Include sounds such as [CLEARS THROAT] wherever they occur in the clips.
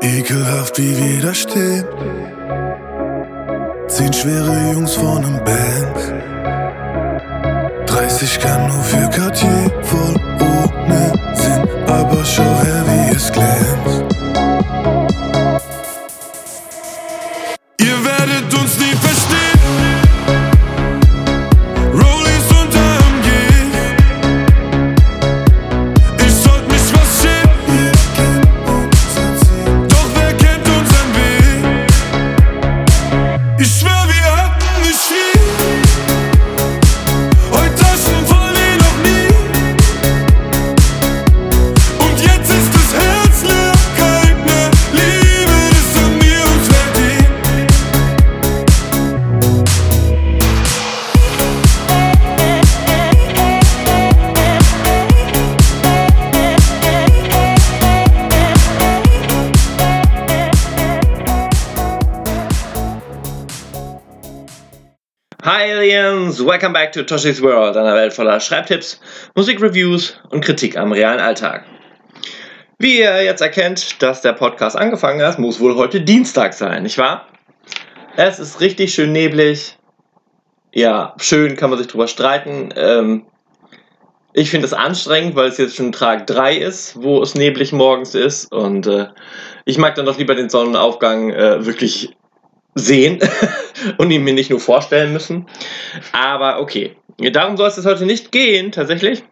Ekelhaft, wie wir. Zehn schwere Jungs vor nem Band. 30 kann nur für Cartier, voll to Toshi's World, einer Welt voller Schreibtipps, Musikreviews und Kritik am realen Alltag. Wie ihr jetzt erkennt, dass der Podcast angefangen hat, muss wohl heute Dienstag sein, nicht wahr? Es ist richtig schön neblig. Ja, schön kann man sich drüber streiten. Ähm, ich finde es anstrengend, weil es jetzt schon Tag 3 ist, wo es neblig morgens ist. Und äh, ich mag dann doch lieber den Sonnenaufgang äh, wirklich sehen [LAUGHS] und ihn mir nicht nur vorstellen müssen. Aber okay, darum soll es heute nicht gehen, tatsächlich.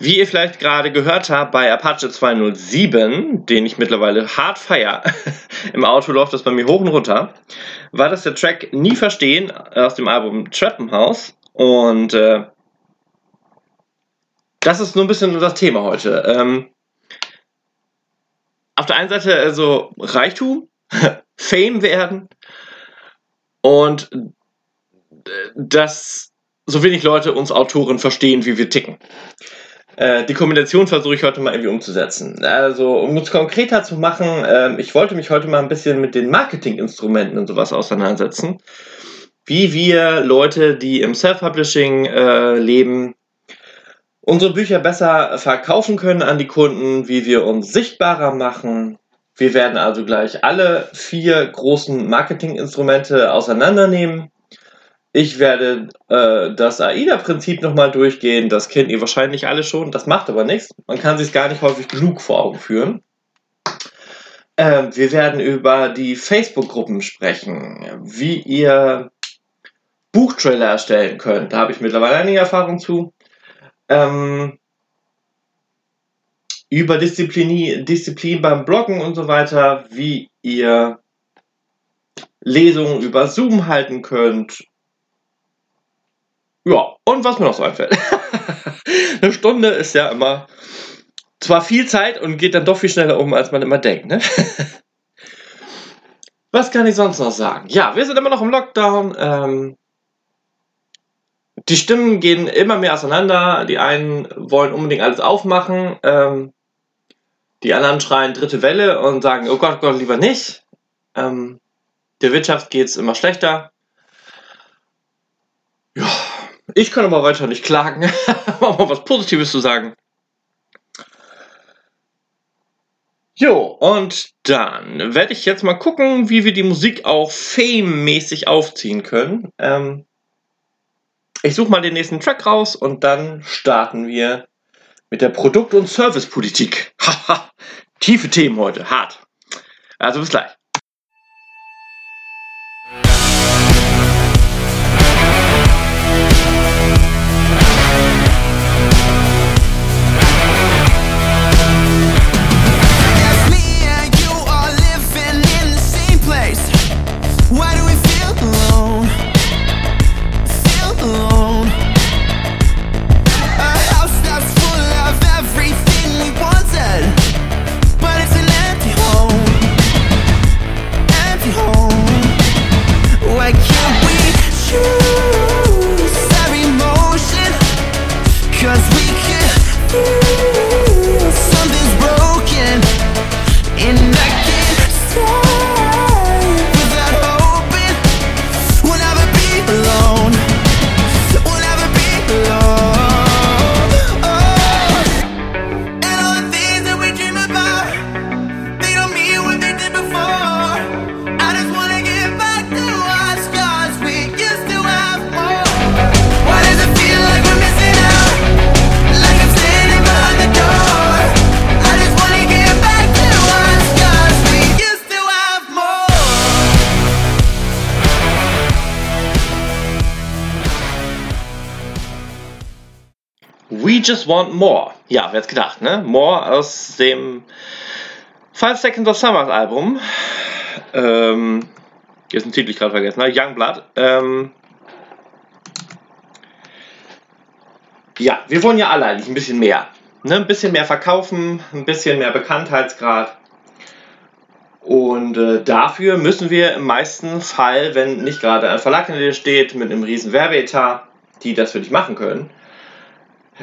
Wie ihr vielleicht gerade gehört habt bei Apache 207, den ich mittlerweile hart feier, [LAUGHS] im Auto läuft das bei mir hoch und runter, war das der Track Nie Verstehen aus dem Album Trappenhaus. Und äh, das ist nur ein bisschen das Thema heute. Ähm, auf der einen Seite also Reichtum, [LAUGHS] Fame werden und äh, dass so wenig Leute uns Autoren verstehen, wie wir ticken. Äh, die Kombination versuche ich heute mal irgendwie umzusetzen. Also, um es konkreter zu machen, ähm, ich wollte mich heute mal ein bisschen mit den Marketinginstrumenten und sowas auseinandersetzen. Wie wir Leute, die im Self-Publishing äh, leben, unsere Bücher besser verkaufen können an die Kunden, wie wir uns sichtbarer machen. Wir werden also gleich alle vier großen Marketinginstrumente auseinandernehmen. Ich werde äh, das AIDA-Prinzip nochmal durchgehen. Das kennt ihr wahrscheinlich alle schon. Das macht aber nichts. Man kann sich gar nicht häufig genug vor Augen führen. Ähm, wir werden über die Facebook-Gruppen sprechen, wie ihr Buchtrailer erstellen könnt. Da habe ich mittlerweile einige Erfahrung zu. Ähm, über Disziplin, Disziplin beim Bloggen und so weiter, wie ihr Lesungen über Zoom halten könnt. Ja, und was mir noch so einfällt. [LAUGHS] Eine Stunde ist ja immer zwar viel Zeit und geht dann doch viel schneller um, als man immer denkt. Ne? [LAUGHS] was kann ich sonst noch sagen? Ja, wir sind immer noch im Lockdown. Ähm, die Stimmen gehen immer mehr auseinander. Die einen wollen unbedingt alles aufmachen. Ähm, die anderen schreien dritte Welle und sagen, oh Gott, Gott, lieber nicht. Ähm, der Wirtschaft geht es immer schlechter. Ja, ich kann aber weiter nicht klagen. [LAUGHS] mal was Positives zu sagen. Jo, und dann werde ich jetzt mal gucken, wie wir die Musik auch fame-mäßig aufziehen können. Ähm, ich suche mal den nächsten Track raus und dann starten wir mit der Produkt- und Servicepolitik. [LAUGHS] Haha, tiefe Themen heute, hart. Also bis gleich. Just Want More. Ja, wer hätte gedacht, ne? More aus dem Five Seconds of Summers Album. Ähm, jetzt den Titel ich gerade vergessen, ne? Youngblood. Ähm, ja, wir wollen ja alle eigentlich ein bisschen mehr. Ne? Ein bisschen mehr verkaufen, ein bisschen mehr Bekanntheitsgrad. Und äh, dafür müssen wir im meisten Fall, wenn nicht gerade ein Verlag in dir steht mit einem riesen Werbeetat, die das für dich machen können,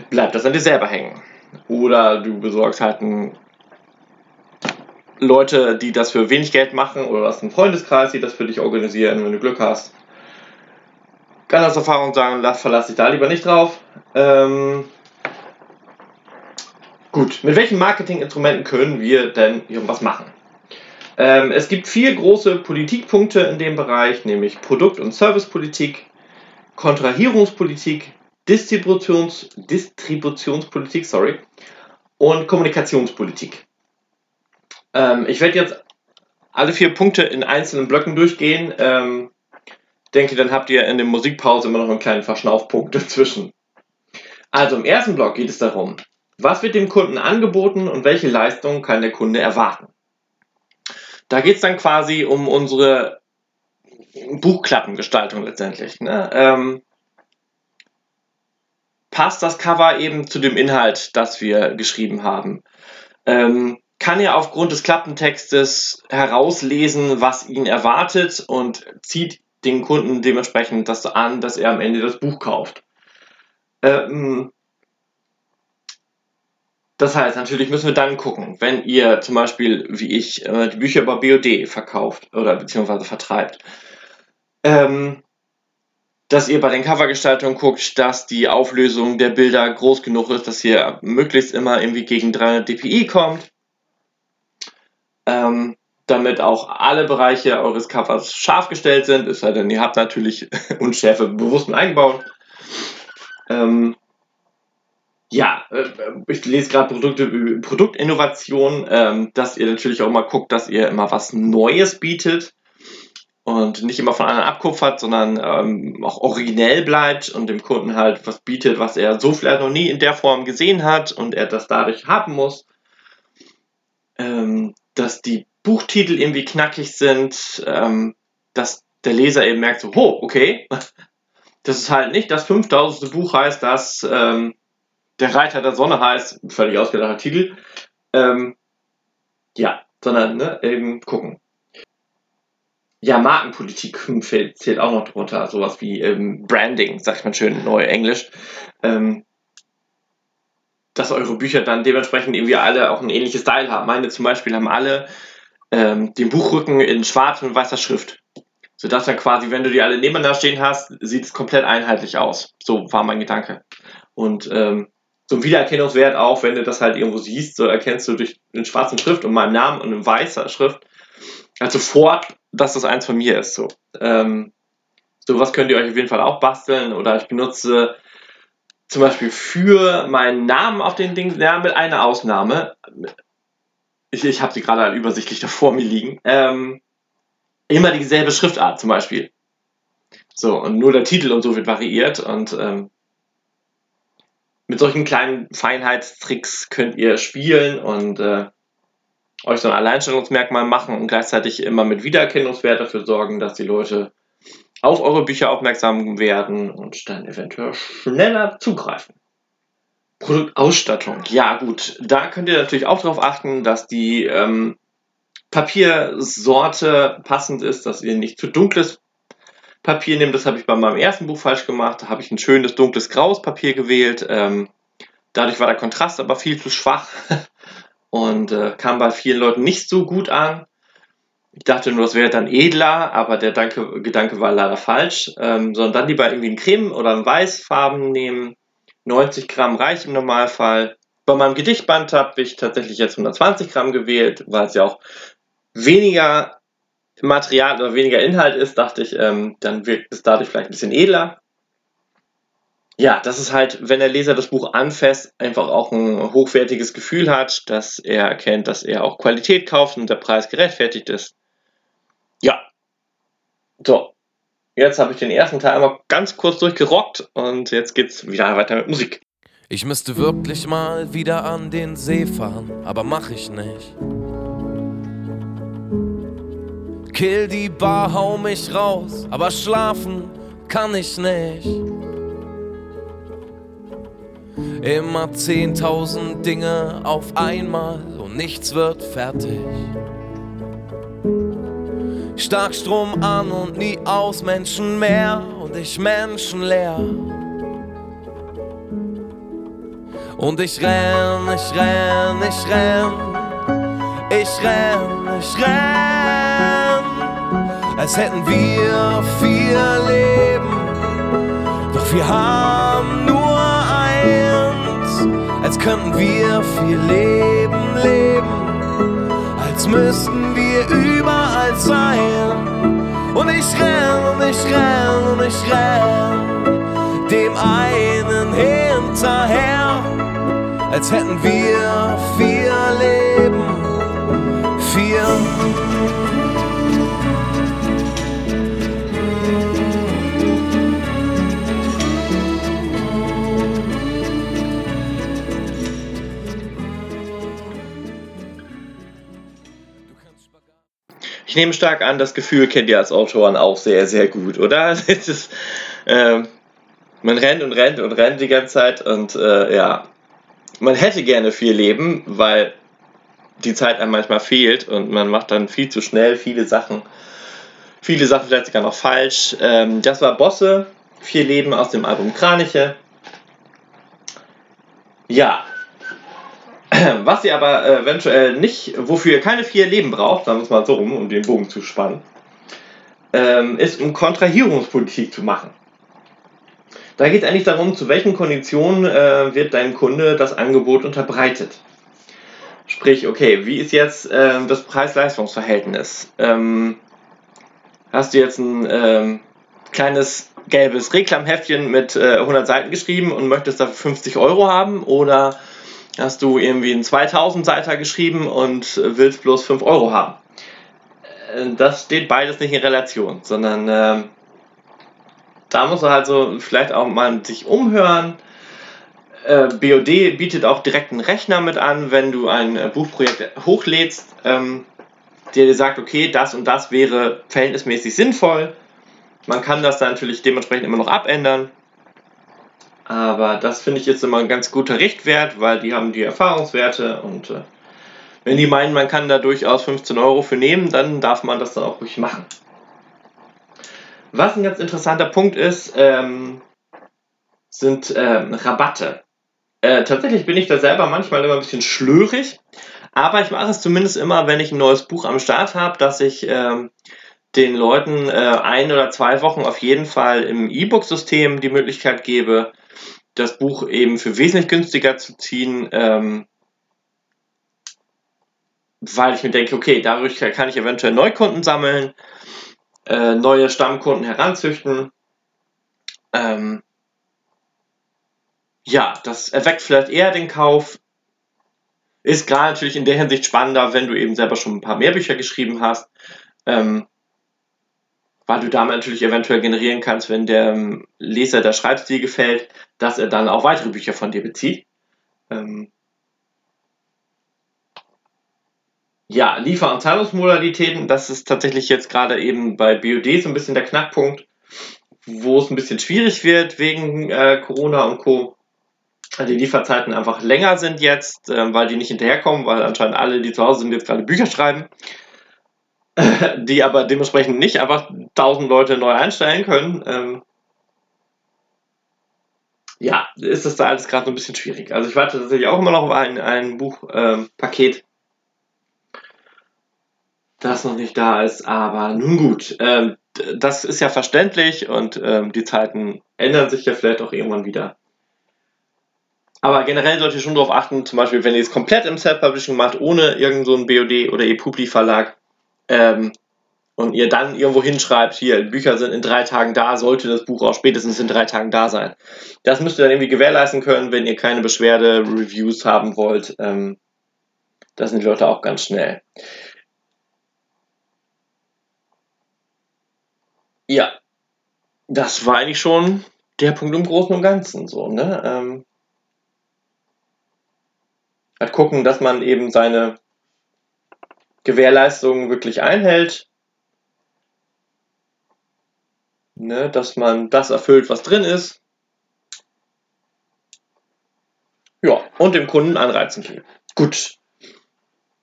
bleibt das an dir selber hängen. Oder du besorgst halt einen Leute, die das für wenig Geld machen, oder hast einen Freundeskreis, die das für dich organisieren, wenn du Glück hast. Kann aus Erfahrung sagen, lass, verlass dich da lieber nicht drauf. Ähm, gut, mit welchen Marketinginstrumenten können wir denn irgendwas machen? Ähm, es gibt vier große Politikpunkte in dem Bereich, nämlich Produkt- und Servicepolitik, Kontrahierungspolitik, Distributions, Distributionspolitik sorry, und Kommunikationspolitik. Ähm, ich werde jetzt alle vier Punkte in einzelnen Blöcken durchgehen. Ähm, denke, dann habt ihr in der Musikpause immer noch einen kleinen Verschnaufpunkt [LAUGHS] dazwischen. Also im ersten Block geht es darum, was wird dem Kunden angeboten und welche Leistungen kann der Kunde erwarten. Da geht es dann quasi um unsere Buchklappengestaltung letztendlich. Ne? Ähm, passt das Cover eben zu dem Inhalt, das wir geschrieben haben? Ähm, kann er aufgrund des Klappentextes herauslesen, was ihn erwartet und zieht den Kunden dementsprechend das an, dass er am Ende das Buch kauft? Ähm, das heißt, natürlich müssen wir dann gucken, wenn ihr zum Beispiel, wie ich, äh, die Bücher über BOD verkauft oder beziehungsweise vertreibt, ähm, dass ihr bei den Covergestaltungen guckt, dass die Auflösung der Bilder groß genug ist, dass ihr möglichst immer irgendwie gegen 300 dpi kommt, ähm, damit auch alle Bereiche eures Covers scharf gestellt sind, es sei denn, ihr habt natürlich [LAUGHS] Unschärfe bewusst eingebaut. Ähm, ja, äh, ich lese gerade Produkte, Produktinnovation, ähm, dass ihr natürlich auch mal guckt, dass ihr immer was Neues bietet und nicht immer von anderen abkupfert, sondern ähm, auch originell bleibt und dem Kunden halt was bietet, was er so vielleicht noch nie in der Form gesehen hat und er das dadurch haben muss. Ähm, dass die Buchtitel irgendwie knackig sind, ähm, dass der Leser eben merkt, so, oh, okay, [LAUGHS] das ist halt nicht das 5000. Buch heißt, das ähm, der Reiter der Sonne heißt, völlig ausgedachter Titel. Ähm, ja, sondern ne, eben gucken. Ja, Markenpolitik [LAUGHS] zählt auch noch drunter. Sowas wie ähm, Branding, sagt man schön neu Englisch. Ähm, dass eure Bücher dann dementsprechend irgendwie alle auch ein ähnliches Style haben. Meine zum Beispiel haben alle ähm, den Buchrücken in schwarz und weißer Schrift. Sodass dann quasi, wenn du die alle nebeneinander stehen hast, sieht es komplett einheitlich aus. So war mein Gedanke. Und ähm, so ein Wiedererkennungswert auch, wenn du das halt irgendwo siehst, so erkennst du durch den schwarzen Schrift und meinen Namen und in weißer Schrift halt sofort, dass das eins von mir ist. So. Ähm, was könnt ihr euch auf jeden Fall auch basteln oder ich benutze zum Beispiel für meinen Namen auf den Ding, ja, mit einer Ausnahme. Ich, ich habe sie gerade halt übersichtlich da vor mir liegen. Ähm, immer dieselbe Schriftart zum Beispiel. So, und nur der Titel und so wird variiert und ähm, mit solchen kleinen Feinheitstricks könnt ihr spielen und äh, euch so ein Alleinstellungsmerkmal machen und gleichzeitig immer mit Wiedererkennungswert dafür sorgen, dass die Leute auf eure Bücher aufmerksam werden und dann eventuell schneller zugreifen. Produktausstattung. Ja gut, da könnt ihr natürlich auch darauf achten, dass die ähm, Papiersorte passend ist, dass ihr nicht zu dunkles Papier nehmen. Das habe ich bei meinem ersten Buch falsch gemacht. Da habe ich ein schönes dunkles graues Papier gewählt. Ähm, dadurch war der Kontrast aber viel zu schwach [LAUGHS] und äh, kam bei vielen Leuten nicht so gut an. Ich dachte nur, das wäre dann edler, aber der Danke, Gedanke war leider falsch. Ähm, sondern dann lieber irgendwie ein Creme oder ein Weißfarben nehmen. 90 Gramm reicht im Normalfall. Bei meinem Gedichtband habe ich tatsächlich jetzt 120 Gramm gewählt, weil es ja auch weniger Material oder weniger Inhalt ist, dachte ich, ähm, dann wirkt es dadurch vielleicht ein bisschen edler. Ja, das ist halt, wenn der Leser das Buch anfasst, einfach auch ein hochwertiges Gefühl hat, dass er erkennt, dass er auch Qualität kauft und der Preis gerechtfertigt ist. Ja. So. Jetzt habe ich den ersten Teil einmal ganz kurz durchgerockt und jetzt geht's wieder weiter mit Musik. Ich müsste wirklich mal wieder an den See fahren, aber mach ich nicht. Kill die Bar, hau mich raus, aber schlafen kann ich nicht. Immer zehntausend Dinge auf einmal und nichts wird fertig. Starkstrom an und nie aus, Menschen mehr und ich menschenleer. Und ich renn, ich renn, ich renn, ich renn, ich renn, als hätten wir vier Leben, doch wir haben nur könnten wir vier Leben leben, als müssten wir überall sein. Und ich renn, und ich renn, und ich renn, dem einen hinterher als hätten wir vier Leben, vier. Ich nehme stark an, das Gefühl kennt ihr als Autoren auch sehr, sehr gut, oder? [LAUGHS] Ist, ähm, man rennt und rennt und rennt die ganze Zeit und äh, ja, man hätte gerne viel Leben, weil die Zeit einem manchmal fehlt und man macht dann viel zu schnell viele Sachen. Viele Sachen vielleicht sogar noch falsch. Ähm, das war Bosse, vier Leben aus dem Album Kraniche. Ja. [CLEARS THROAT] Was ihr aber äh, eventuell nicht, wofür ihr keine vier Leben braucht, sagen wir es mal so rum, um den Bogen zu spannen, ähm, ist um Kontrahierungspolitik zu machen. Da geht es eigentlich darum, zu welchen Konditionen äh, wird dein Kunde das Angebot unterbreitet. Sprich, okay, wie ist jetzt äh, das Preis-Leistungs-Verhältnis? Ähm, hast du jetzt ein ähm, kleines gelbes Reklamheftchen mit äh, 100 Seiten geschrieben und möchtest dafür 50 Euro haben? Oder hast du irgendwie einen 2000 Seiter geschrieben und willst bloß 5 Euro haben? Äh, das steht beides nicht in Relation, sondern ähm, da muss man halt so vielleicht auch mal sich umhören. Äh, BOD bietet auch direkt einen Rechner mit an, wenn du ein äh, Buchprojekt hochlädst, ähm, der dir sagt, okay, das und das wäre verhältnismäßig sinnvoll. Man kann das dann natürlich dementsprechend immer noch abändern. Aber das finde ich jetzt immer ein ganz guter Richtwert, weil die haben die Erfahrungswerte und äh, wenn die meinen, man kann da durchaus 15 Euro für nehmen, dann darf man das dann auch ruhig machen. Was ein ganz interessanter Punkt ist, ähm, sind ähm, Rabatte. Äh, tatsächlich bin ich da selber manchmal immer ein bisschen schlürig, aber ich mache es zumindest immer, wenn ich ein neues Buch am Start habe, dass ich ähm, den Leuten äh, ein oder zwei Wochen auf jeden Fall im E-Book-System die Möglichkeit gebe, das Buch eben für wesentlich günstiger zu ziehen, ähm, weil ich mir denke, okay, dadurch kann ich eventuell Neukunden sammeln äh, neue Stammkunden heranzüchten. Ähm, ja, das erweckt vielleicht eher den Kauf. Ist gerade natürlich in der Hinsicht spannender, wenn du eben selber schon ein paar mehr Bücher geschrieben hast. Ähm, weil du damit natürlich eventuell generieren kannst, wenn der Leser der Schreibstil gefällt, dass er dann auch weitere Bücher von dir bezieht. Ähm, Ja, Liefer- und Zahlungsmodalitäten, das ist tatsächlich jetzt gerade eben bei BOD so ein bisschen der Knackpunkt, wo es ein bisschen schwierig wird wegen äh, Corona und Co. Die Lieferzeiten einfach länger sind jetzt, äh, weil die nicht hinterherkommen, weil anscheinend alle, die zu Hause sind, jetzt gerade Bücher schreiben, [LAUGHS] die aber dementsprechend nicht einfach 1000 Leute neu einstellen können. Ähm, ja, ist das da alles gerade so ein bisschen schwierig. Also ich warte tatsächlich auch immer noch auf ein, ein Buchpaket. Ähm, das noch nicht da ist. Aber nun gut, ähm, das ist ja verständlich und ähm, die Zeiten ändern sich ja vielleicht auch irgendwann wieder. Aber generell solltet ihr schon darauf achten, zum Beispiel, wenn ihr es komplett im Self-Publishing macht, ohne irgendeinen so BOD oder ePubli-Verlag, ähm, und ihr dann irgendwo hinschreibt, hier, Bücher sind in drei Tagen da, sollte das Buch auch spätestens in drei Tagen da sein. Das müsst ihr dann irgendwie gewährleisten können, wenn ihr keine Beschwerde-Reviews haben wollt. Ähm, das sind die Leute auch ganz schnell. Ja, das war eigentlich schon der Punkt im Großen und Ganzen so, ne? Ähm, Halt gucken, dass man eben seine Gewährleistungen wirklich einhält. Ne, dass man das erfüllt, was drin ist. Ja, und dem Kunden Anreizen geben. Gut.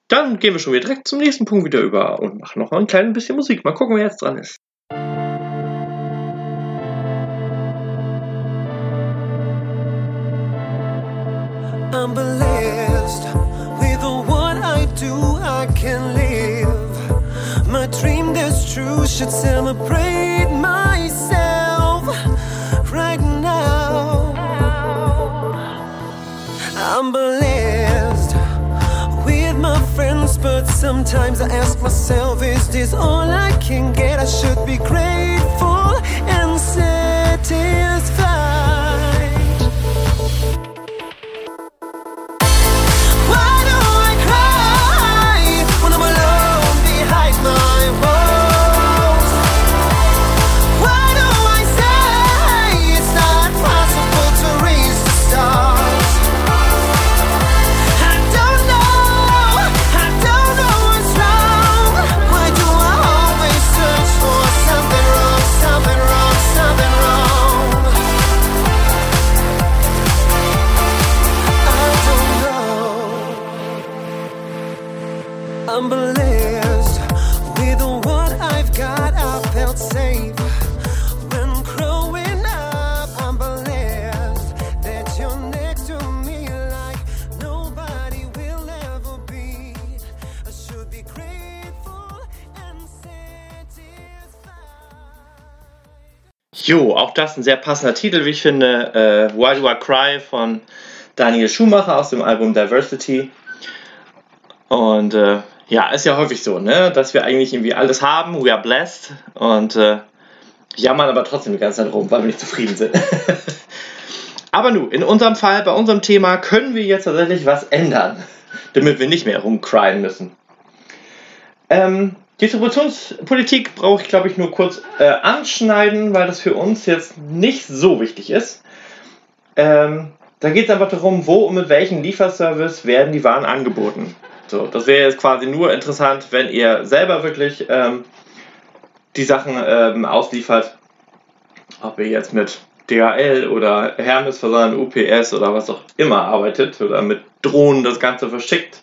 Dann gehen wir schon wieder direkt zum nächsten Punkt wieder über und machen noch ein kleines bisschen Musik. Mal gucken, wer jetzt dran ist. I'm blessed true. Should celebrate myself right now. I'm blessed with my friends, but sometimes I ask myself, is this all I can get? I should be grateful and satisfied. Das ein sehr passender Titel, wie ich finde. Äh, Why Do I Cry von Daniel Schumacher aus dem Album Diversity. Und äh, ja, ist ja häufig so, ne, dass wir eigentlich irgendwie alles haben, we are blessed und äh, jammern aber trotzdem die ganze Zeit rum, weil wir nicht zufrieden sind. [LAUGHS] aber nun, in unserem Fall, bei unserem Thema, können wir jetzt tatsächlich was ändern, damit wir nicht mehr rumcryen müssen. Ähm, Distributionspolitik brauche ich, glaube ich, nur kurz äh, anschneiden, weil das für uns jetzt nicht so wichtig ist. Ähm, da geht es einfach darum, wo und mit welchem Lieferservice werden die Waren angeboten. So, das wäre jetzt quasi nur interessant, wenn ihr selber wirklich ähm, die Sachen ähm, ausliefert. Ob ihr jetzt mit DHL oder Hermes Versand, UPS oder was auch immer arbeitet oder mit Drohnen das Ganze verschickt.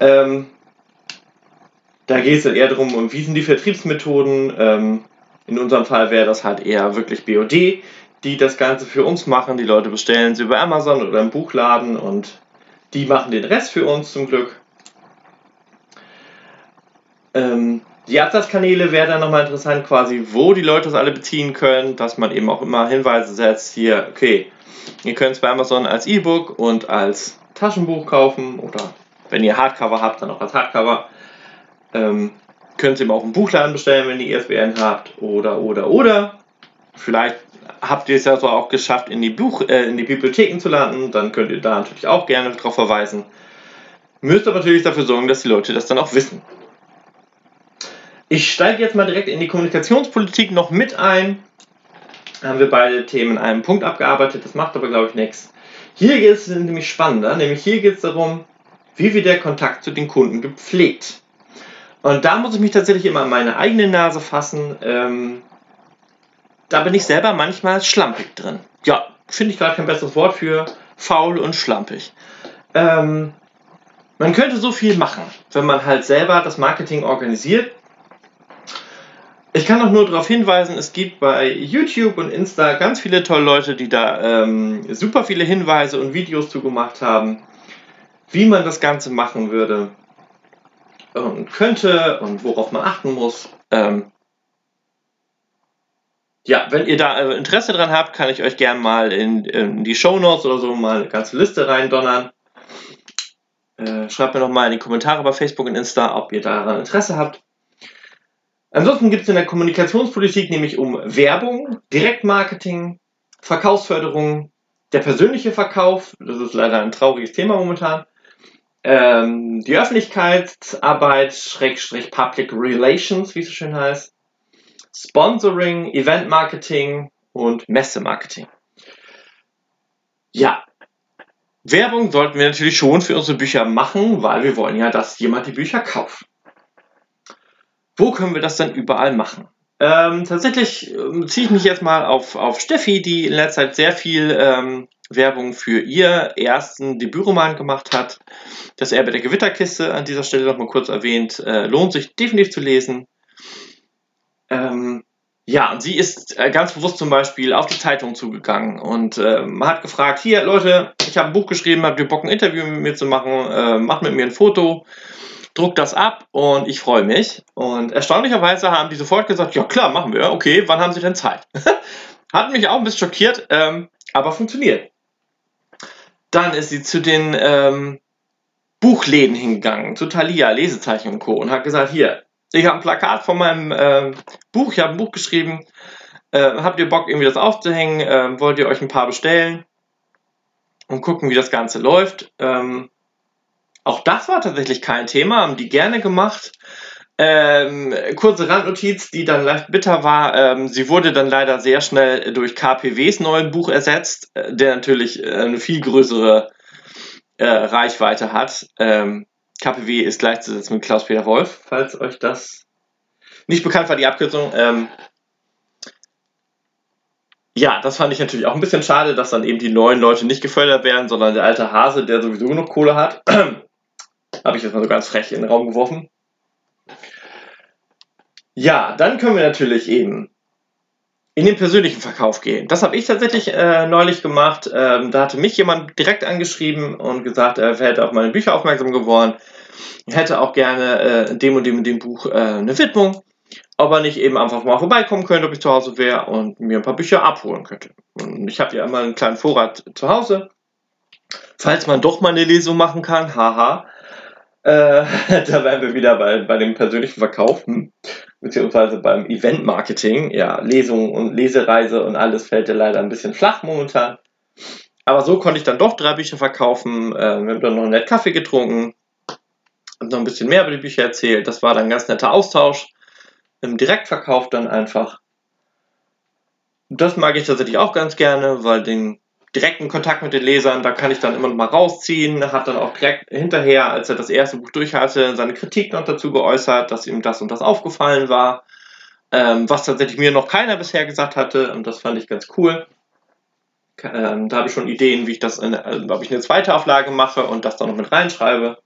Ähm, da geht es dann eher darum, um wie sind die Vertriebsmethoden. Ähm, in unserem Fall wäre das halt eher wirklich BOD, die das Ganze für uns machen. Die Leute bestellen sie über Amazon oder im Buchladen und die machen den Rest für uns zum Glück. Ähm, die Absatzkanäle wäre dann nochmal interessant, quasi, wo die Leute das alle beziehen können, dass man eben auch immer Hinweise setzt, hier, okay, ihr könnt es bei Amazon als E-Book und als Taschenbuch kaufen oder wenn ihr Hardcover habt, dann auch als Hardcover. Ähm, könnt ihr auch im Buchladen bestellen, wenn ihr ISBN habt oder, oder, oder. Vielleicht habt ihr es ja so auch geschafft, in die, Buch, äh, in die Bibliotheken zu landen, dann könnt ihr da natürlich auch gerne darauf verweisen. Müsst aber natürlich dafür sorgen, dass die Leute das dann auch wissen. Ich steige jetzt mal direkt in die Kommunikationspolitik noch mit ein. Da haben wir beide Themen in einem Punkt abgearbeitet, das macht aber, glaube ich, nichts. Hier geht es nämlich spannender, nämlich hier geht es darum, wie wird der Kontakt zu den Kunden gepflegt. Und da muss ich mich tatsächlich immer an meine eigene Nase fassen. Ähm, da bin ich selber manchmal schlampig drin. Ja, finde ich gerade kein besseres Wort für faul und schlampig. Ähm, man könnte so viel machen, wenn man halt selber das Marketing organisiert. Ich kann auch nur darauf hinweisen, es gibt bei YouTube und Insta ganz viele tolle Leute, die da ähm, super viele Hinweise und Videos zu gemacht haben, wie man das Ganze machen würde und könnte und worauf man achten muss. Ähm, ja, wenn ihr da äh, Interesse dran habt, kann ich euch gerne mal in, in die Show Notes oder so mal eine ganze Liste reindonnern. Äh, schreibt mir noch mal in die Kommentare bei Facebook und Insta, ob ihr daran Interesse habt. Ansonsten gibt es in der Kommunikationspolitik nämlich um Werbung, Direktmarketing, Verkaufsförderung, der persönliche Verkauf, das ist leider ein trauriges Thema momentan, ähm, die Öffentlichkeitsarbeit, Schrägstrich Public Relations, wie es so schön heißt, Sponsoring, Eventmarketing und Messemarketing. Ja, Werbung sollten wir natürlich schon für unsere Bücher machen, weil wir wollen ja, dass jemand die Bücher kauft. Wo können wir das dann überall machen? Ähm, tatsächlich ähm, ziehe ich mich jetzt mal auf, auf Steffi, die in letzter Zeit sehr viel ähm, Werbung für ihr ersten Debütroman gemacht hat. Das Erbe der Gewitterkiste an dieser Stelle nochmal kurz erwähnt. Äh, lohnt sich definitiv zu lesen. Ähm, ja, und sie ist äh, ganz bewusst zum Beispiel auf die Zeitung zugegangen und äh, hat gefragt, hier Leute, ich habe ein Buch geschrieben, habt ihr Bock ein Interview mit mir zu machen, äh, macht mit mir ein Foto, druckt das ab und ich freue mich. Und erstaunlicherweise haben die sofort gesagt, ja klar, machen wir, okay, wann haben sie denn Zeit? [LAUGHS] hat mich auch ein bisschen schockiert, ähm, aber funktioniert. Dann ist sie zu den ähm, Buchläden hingegangen, zu Thalia, Lesezeichen und Co. und hat gesagt, hier, ich habe ein Plakat von meinem äh, Buch, ich habe ein Buch geschrieben. Äh, habt ihr Bock, irgendwie das aufzuhängen? Äh, wollt ihr euch ein paar bestellen? Und gucken, wie das Ganze läuft. Ähm, auch das war tatsächlich kein Thema, haben die gerne gemacht. Ähm, kurze Randnotiz, die dann leicht bitter war. Ähm, sie wurde dann leider sehr schnell durch KPWs neuen Buch ersetzt, äh, der natürlich äh, eine viel größere äh, Reichweite hat. Ähm, KPW ist gleichzusetzen mit Klaus-Peter Wolf, falls euch das nicht bekannt war, die Abkürzung. Ähm, ja, das fand ich natürlich auch ein bisschen schade, dass dann eben die neuen Leute nicht gefördert werden, sondern der alte Hase, der sowieso genug Kohle hat. [CLEARS THROAT] Habe ich jetzt mal so ganz frech in den Raum geworfen. Ja, dann können wir natürlich eben in den persönlichen Verkauf gehen. Das habe ich tatsächlich äh, neulich gemacht. Ähm, da hatte mich jemand direkt angeschrieben und gesagt, er hätte auf meine Bücher aufmerksam geworden, hätte auch gerne äh, dem und dem und dem Buch äh, eine Widmung, ob er nicht eben einfach mal vorbeikommen könnte, ob ich zu Hause wäre und mir ein paar Bücher abholen könnte. Und ich habe ja immer einen kleinen Vorrat zu Hause, falls man doch mal eine Lesung machen kann, haha. Äh, [LAUGHS] da wären wir wieder bei, bei dem persönlichen Verkauf, hm, beziehungsweise beim Event-Marketing. Ja, Lesung und Lesereise und alles fällt ja leider ein bisschen flach momentan. Aber so konnte ich dann doch drei Bücher verkaufen. Äh, wir haben dann noch einen nett Kaffee getrunken und noch ein bisschen mehr über die Bücher erzählt. Das war dann ein ganz netter Austausch. Im Direktverkauf dann einfach. Das mag ich tatsächlich auch ganz gerne, weil den direkten Kontakt mit den Lesern, da kann ich dann immer noch mal rausziehen, hat dann auch direkt hinterher, als er das erste Buch durch hatte, seine Kritik noch dazu geäußert, dass ihm das und das aufgefallen war, ähm, was tatsächlich mir noch keiner bisher gesagt hatte und das fand ich ganz cool. Ähm, da habe ich schon Ideen, wie ich das, in, äh, ob ich eine zweite Auflage mache und das dann noch mit reinschreibe.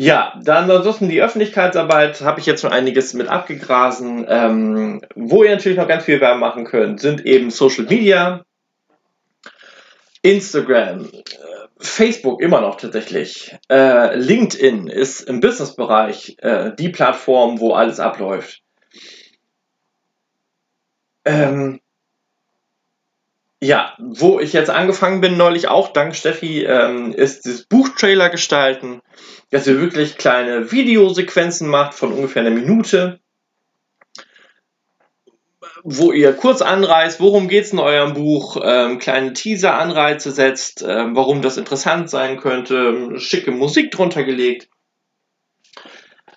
Ja, dann ansonsten die Öffentlichkeitsarbeit habe ich jetzt schon einiges mit abgegrasen. Ähm, wo ihr natürlich noch ganz viel Werbung machen könnt, sind eben Social Media, Instagram, äh, Facebook immer noch tatsächlich. Äh, LinkedIn ist im Businessbereich äh, die Plattform, wo alles abläuft. Ähm, ja, wo ich jetzt angefangen bin, neulich auch, dank Steffi, ähm, ist das Buchtrailer gestalten, dass ihr wirklich kleine Videosequenzen macht von ungefähr einer Minute, wo ihr kurz anreißt, worum geht es in eurem Buch, ähm, kleine Teaser-Anreize setzt, ähm, warum das interessant sein könnte, schicke Musik drunter gelegt.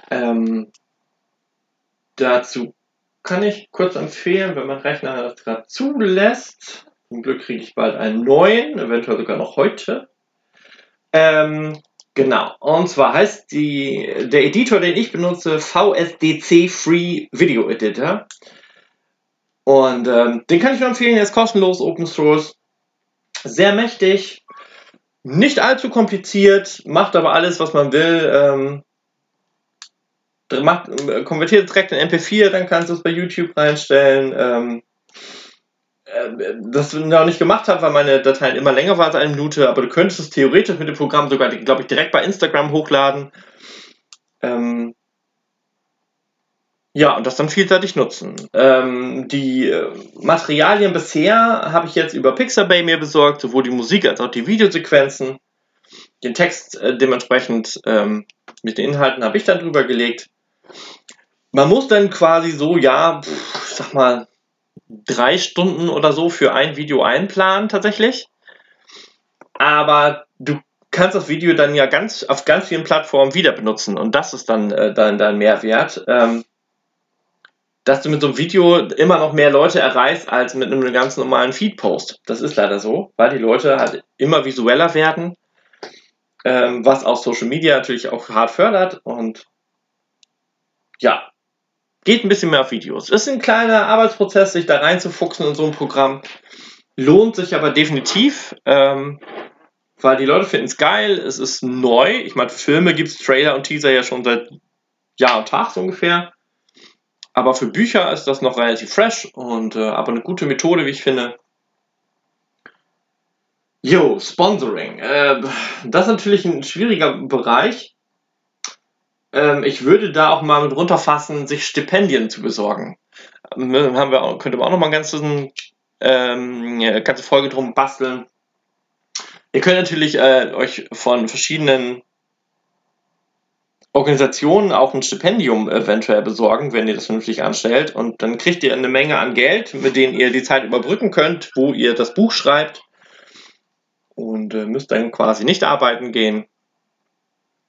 Ähm, dazu kann ich kurz empfehlen, wenn mein Rechner das gerade zulässt, zum Glück kriege ich bald einen neuen, eventuell sogar noch heute. Ähm, genau. Und zwar heißt die, der Editor, den ich benutze, VSDC Free Video Editor. Und ähm, den kann ich nur empfehlen, er ist kostenlos, Open Source. Sehr mächtig, nicht allzu kompliziert, macht aber alles, was man will. Ähm, macht, konvertiert direkt in MP4, dann kannst du es bei YouTube reinstellen. Ähm, äh, das noch nicht gemacht habe, weil meine Dateien immer länger waren als eine Minute, aber du könntest es theoretisch mit dem Programm sogar, glaube ich, direkt bei Instagram hochladen. Ähm ja, und das dann vielseitig nutzen. Ähm, die äh, Materialien bisher habe ich jetzt über Pixabay mir besorgt, sowohl die Musik als auch die Videosequenzen. Den Text äh, dementsprechend ähm, mit den Inhalten habe ich dann drüber gelegt. Man muss dann quasi so, ja, pff, ich sag mal, drei Stunden oder so für ein Video einplanen tatsächlich. Aber du kannst das Video dann ja ganz auf ganz vielen Plattformen wieder benutzen und das ist dann äh, dann dein Mehrwert. Ähm, dass du mit so einem Video immer noch mehr Leute erreichst als mit einem ganz normalen Feed-Post. Das ist leider so, weil die Leute halt immer visueller werden, ähm, was auch Social Media natürlich auch hart fördert und ja, geht ein bisschen mehr auf Videos. Ist ein kleiner Arbeitsprozess, sich da reinzufuchsen in so ein Programm. Lohnt sich aber definitiv, ähm, weil die Leute finden es geil, es ist neu. Ich meine, Filme gibt es Trailer und Teaser ja schon seit Jahr und Tag so ungefähr. Aber für Bücher ist das noch relativ fresh und äh, aber eine gute Methode, wie ich finde. Jo, Sponsoring. Äh, das ist natürlich ein schwieriger Bereich. Ähm, ich würde da auch mal mit runterfassen, sich Stipendien zu besorgen. Ähm, haben wir auch, könnte man auch noch mal eine ganze, ähm, ganze Folge drum basteln. Ihr könnt natürlich äh, euch von verschiedenen Organisationen auch ein Stipendium eventuell besorgen, wenn ihr das vernünftig anstellt. Und dann kriegt ihr eine Menge an Geld, mit denen ihr die Zeit überbrücken könnt, wo ihr das Buch schreibt. Und äh, müsst dann quasi nicht arbeiten gehen.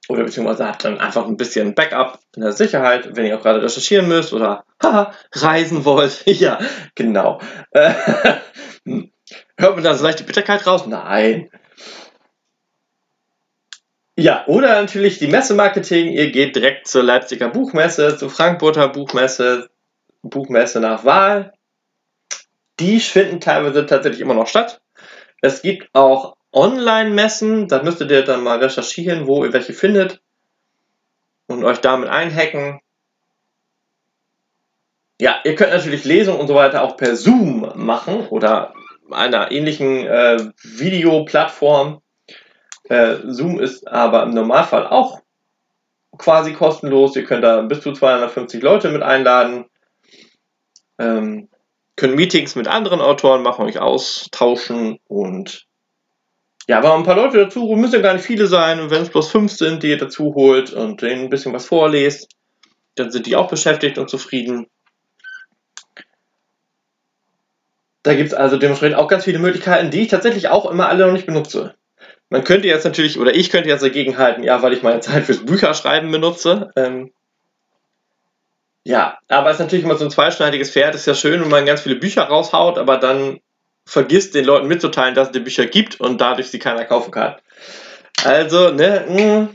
Oder beziehungsweise habt dann einfach ein bisschen Backup in der Sicherheit, wenn ihr auch gerade recherchieren müsst oder haha, reisen wollt. [LAUGHS] ja, genau. Äh, [LAUGHS] hört man da so leicht die Bitterkeit raus? Nein. Ja, oder natürlich die Messemarketing. Ihr geht direkt zur Leipziger Buchmesse, zur Frankfurter Buchmesse, Buchmesse nach Wahl. Die finden teilweise tatsächlich immer noch statt. Es gibt auch Online-Messen, da müsstet ihr dann mal recherchieren, wo ihr welche findet und euch damit einhacken. Ja, ihr könnt natürlich Lesungen und so weiter auch per Zoom machen oder einer ähnlichen äh, Videoplattform. Äh, Zoom ist aber im Normalfall auch quasi kostenlos. Ihr könnt da bis zu 250 Leute mit einladen. Ähm, können Meetings mit anderen Autoren machen, euch austauschen und ja, aber ein paar Leute dazu müssen ja gar nicht viele sein. Und wenn es bloß fünf sind, die ihr dazu holt und denen ein bisschen was vorlest, dann sind die auch beschäftigt und zufrieden. Da gibt es also dementsprechend auch ganz viele Möglichkeiten, die ich tatsächlich auch immer alle noch nicht benutze. Man könnte jetzt natürlich, oder ich könnte jetzt dagegen halten, ja, weil ich meine Zeit fürs Bücherschreiben benutze. Ähm, ja, aber es ist natürlich immer so ein zweischneidiges Pferd. Ist ja schön, wenn man ganz viele Bücher raushaut, aber dann vergisst den Leuten mitzuteilen, dass es die Bücher gibt und dadurch sie keiner kaufen kann. Also, ne, mh,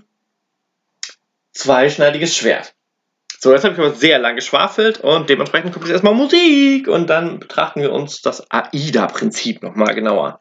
zweischneidiges Schwert. So, jetzt habe ich aber sehr lange geschwafelt und dementsprechend kommt jetzt erstmal Musik und dann betrachten wir uns das AIDA-Prinzip nochmal genauer.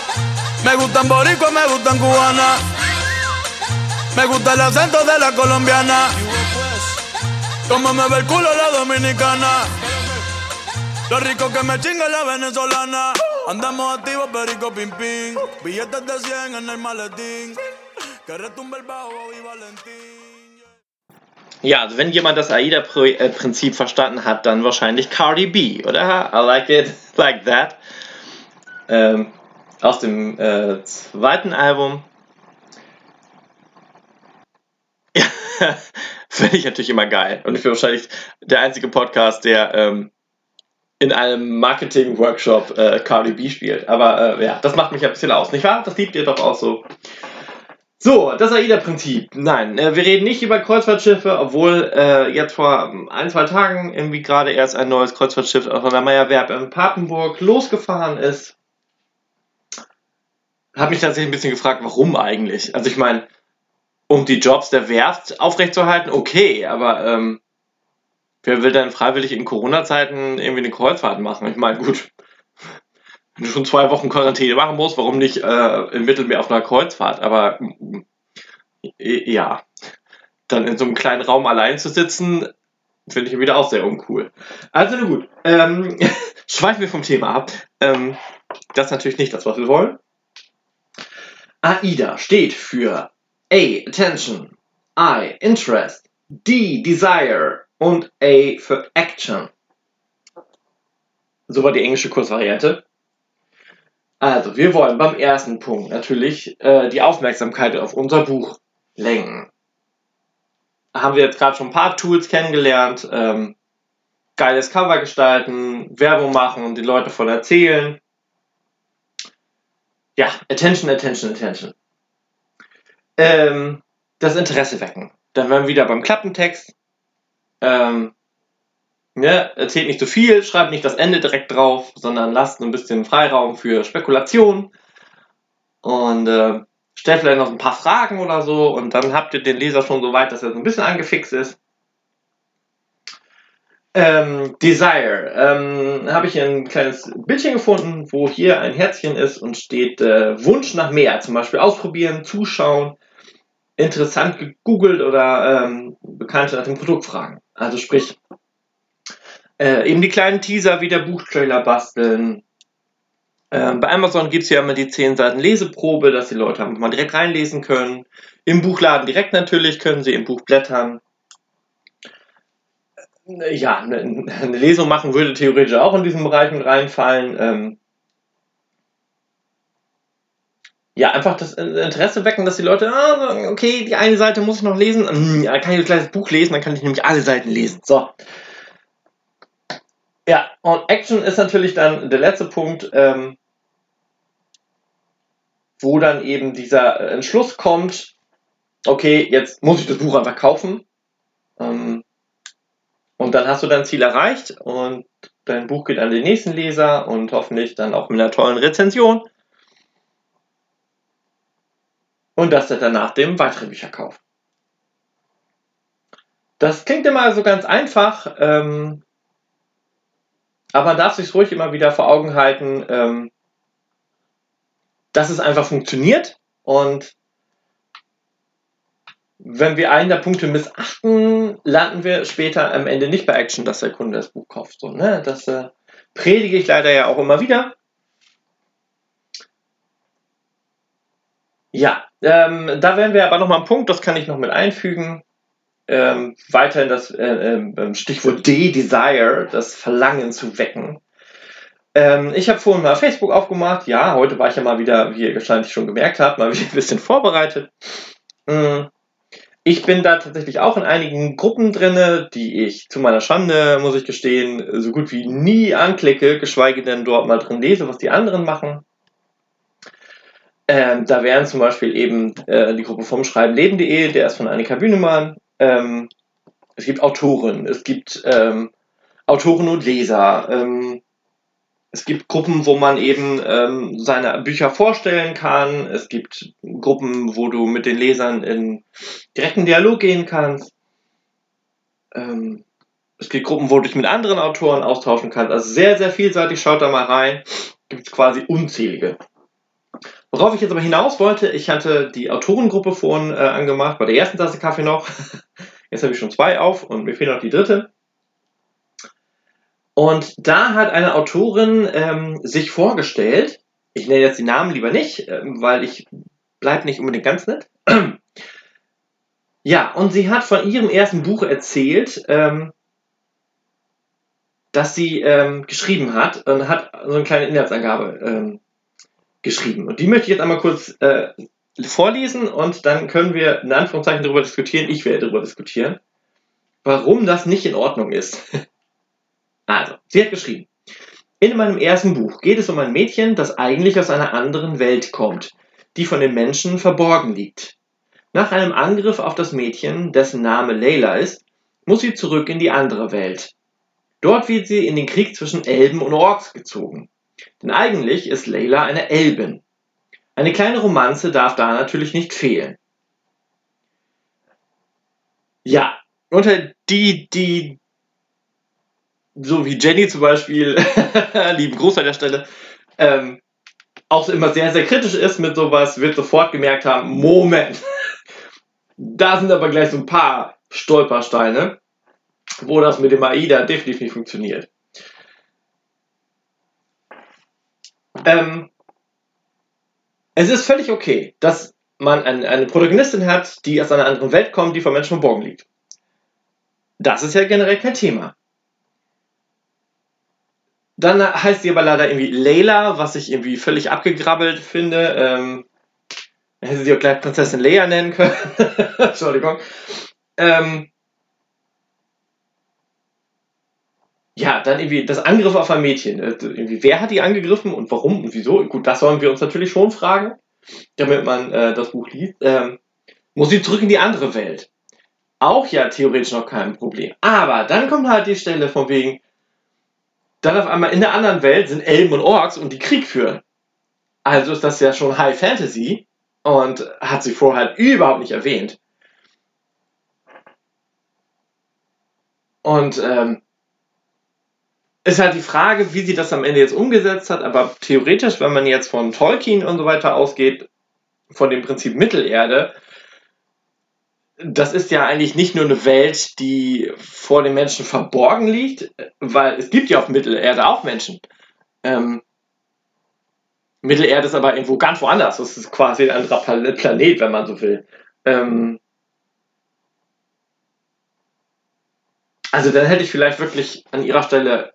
Me gustan boricua, me gustan cubana. Me gusta el acento de la colombiana. Como me ve el culo la dominicana. Lo rico que me chinga la venezolana. Andamos activos, perico, pim, pim. Billetes de 100 en el maletín. Que retumbe el bajo y Valentín. Ja, also wenn jemand das AIDA-Prinzip verstanden hat, dann wahrscheinlich Cardi B, oder? I like it [LAUGHS] like that. Ähm, aus dem äh, zweiten Album. Ja, [LAUGHS] finde ich natürlich immer geil. Und ich bin wahrscheinlich der einzige Podcast, der ähm, in einem Marketing-Workshop äh, Cardi B spielt. Aber äh, ja, das macht mich ein bisschen aus, nicht wahr? Das liebt ihr doch auch so. So, das AIDA-Prinzip. Nein, äh, wir reden nicht über Kreuzfahrtschiffe, obwohl äh, jetzt vor ein, zwei Tagen irgendwie gerade erst ein neues Kreuzfahrtschiff von der Meyerwerb in Papenburg losgefahren ist. Habe mich tatsächlich ein bisschen gefragt, warum eigentlich? Also ich meine, um die Jobs der Werft aufrechtzuerhalten, okay, aber ähm, wer will denn freiwillig in Corona-Zeiten irgendwie eine Kreuzfahrt machen? Ich meine, gut, [LAUGHS] wenn du schon zwei Wochen Quarantäne machen musst, warum nicht äh, im Mittelmeer auf einer Kreuzfahrt? Aber äh, ja, dann in so einem kleinen Raum allein zu sitzen, finde ich wieder auch sehr uncool. Also gut, ähm, [LAUGHS] schweifen wir vom Thema ab. Ähm, das ist natürlich nicht das, was wir wollen. AIDA steht für A, Attention, I, Interest, D, Desire und A für Action. So war die englische Kurzvariante. Also, wir wollen beim ersten Punkt natürlich äh, die Aufmerksamkeit auf unser Buch lenken. Haben wir jetzt gerade schon ein paar Tools kennengelernt. Ähm, geiles Cover gestalten, Werbung machen und die Leute von erzählen. Ja, Attention, Attention, Attention. Ähm, das Interesse wecken. Dann wären wir wieder beim Klappentext. Ähm, ne, erzählt nicht zu viel, schreibt nicht das Ende direkt drauf, sondern lasst ein bisschen Freiraum für Spekulation. Und äh, stellt vielleicht noch ein paar Fragen oder so und dann habt ihr den Leser schon so weit, dass er so ein bisschen angefixt ist. Ähm, Desire. Ähm, Habe ich ein kleines Bildchen gefunden, wo hier ein Herzchen ist und steht äh, Wunsch nach mehr. Zum Beispiel ausprobieren, zuschauen, interessant gegoogelt oder ähm, Bekannte nach dem Produkt fragen. Also sprich, äh, eben die kleinen Teaser wie der Buchtrailer basteln. Ähm, bei Amazon gibt es ja immer die 10 Seiten Leseprobe, dass die Leute mal direkt reinlesen können. Im Buchladen direkt natürlich können sie im Buch blättern ja, eine, Lesung machen würde theoretisch auch in diesen Bereich mit reinfallen. Ähm, ja, einfach das Interesse wecken, dass die Leute, ah, okay, die eine Seite muss ich noch lesen, hm, dann kann ich ein kleines Buch lesen, dann kann ich nämlich alle Seiten lesen. So. Ja, und Action ist natürlich dann der letzte Punkt, ähm, wo dann eben dieser Entschluss kommt, okay, jetzt muss ich das Buch einfach kaufen. Ähm, und dann hast du dein Ziel erreicht und dein Buch geht an den nächsten Leser und hoffentlich dann auch mit einer tollen Rezension. Und dass er danach dem weitere Bücher kauft. Das klingt immer so ganz einfach, ähm, aber man darf sich ruhig immer wieder vor Augen halten, ähm, dass es einfach funktioniert und wenn wir einen der Punkte missachten, landen wir später am Ende nicht bei Action, dass der Kunde das Buch kauft. So, ne? Das äh, predige ich leider ja auch immer wieder. Ja, ähm, da wären wir aber nochmal am Punkt, das kann ich noch mit einfügen. Ähm, weiterhin das äh, äh, Stichwort D-Desire, das Verlangen zu wecken. Ähm, ich habe vorhin mal Facebook aufgemacht. Ja, heute war ich ja mal wieder, wie ihr wahrscheinlich schon gemerkt habt, mal wieder ein bisschen vorbereitet. Mhm. Ich bin da tatsächlich auch in einigen Gruppen drinne, die ich zu meiner Schande, muss ich gestehen, so gut wie nie anklicke, geschweige denn dort mal drin lese, was die anderen machen. Ähm, da wären zum Beispiel eben äh, die Gruppe vom Schreibenleben.de, der ist von Annika Bühnemann. Ähm, es gibt Autoren, es gibt ähm, Autoren und Leser. Es gibt Gruppen, wo man eben ähm, seine Bücher vorstellen kann. Es gibt Gruppen, wo du mit den Lesern in direkten Dialog gehen kannst. Ähm, es gibt Gruppen, wo du dich mit anderen Autoren austauschen kannst. Also sehr, sehr vielseitig. Schaut da mal rein. Gibt es quasi unzählige. Worauf ich jetzt aber hinaus wollte, ich hatte die Autorengruppe vorhin äh, angemacht, bei der ersten Tasse Kaffee noch. [LAUGHS] Jetzt habe ich schon zwei auf und mir fehlt noch die dritte. Und da hat eine Autorin ähm, sich vorgestellt, ich nenne jetzt die Namen lieber nicht, ähm, weil ich bleib nicht unbedingt ganz nett. Ja, und sie hat von ihrem ersten Buch erzählt, ähm, das sie ähm, geschrieben hat und hat so eine kleine Inhaltsangabe ähm, geschrieben. Und die möchte ich jetzt einmal kurz äh, vorlesen und dann können wir in Anführungszeichen darüber diskutieren. Ich werde darüber diskutieren, warum das nicht in Ordnung ist. [LAUGHS] also, sie hat geschrieben. In meinem ersten Buch geht es um ein Mädchen, das eigentlich aus einer anderen Welt kommt, die von den Menschen verborgen liegt. Nach einem Angriff auf das Mädchen, dessen Name Layla ist, muss sie zurück in die andere Welt. Dort wird sie in den Krieg zwischen Elben und Orks gezogen. Denn eigentlich ist Layla eine Elbin. Eine kleine Romanze darf da natürlich nicht fehlen. Ja, unter die, die, so wie Jenny zum Beispiel, [LAUGHS] lieben Gruß an der Stelle, ähm, auch immer sehr, sehr kritisch ist mit sowas, wird sofort gemerkt haben, Moment, [LAUGHS] da sind aber gleich so ein paar Stolpersteine, wo das mit dem AIDA definitiv nicht funktioniert. Ähm, es ist völlig okay, dass man eine, eine Protagonistin hat, die aus einer anderen Welt kommt, die von Menschen verborgen liegt. Das ist ja generell kein Thema. Dann heißt sie aber leider irgendwie Layla, was ich irgendwie völlig abgegrabbelt finde. Ähm, hätte sie auch gleich Prinzessin Leia nennen können. [LAUGHS] Entschuldigung. Ähm, ja, dann irgendwie das Angriff auf ein Mädchen. Äh, irgendwie, wer hat die angegriffen und warum und wieso? Gut, das sollen wir uns natürlich schon fragen, damit man äh, das Buch liest. Ähm, muss sie zurück in die andere Welt. Auch ja theoretisch noch kein Problem. Aber dann kommt halt die Stelle von wegen, dann auf einmal in der anderen Welt sind Elben und Orks und die Krieg führen. Also ist das ja schon High Fantasy und hat sie vorher halt überhaupt nicht erwähnt. Und ähm, ist halt die Frage, wie sie das am Ende jetzt umgesetzt hat, aber theoretisch, wenn man jetzt von Tolkien und so weiter ausgeht, von dem Prinzip Mittelerde, das ist ja eigentlich nicht nur eine Welt, die vor den Menschen verborgen liegt, weil es gibt ja auf Mittelerde auch Menschen. Ähm, Mittelerde ist aber irgendwo ganz woanders. Das ist quasi ein anderer Planet, wenn man so will. Ähm, also dann hätte ich vielleicht wirklich an ihrer Stelle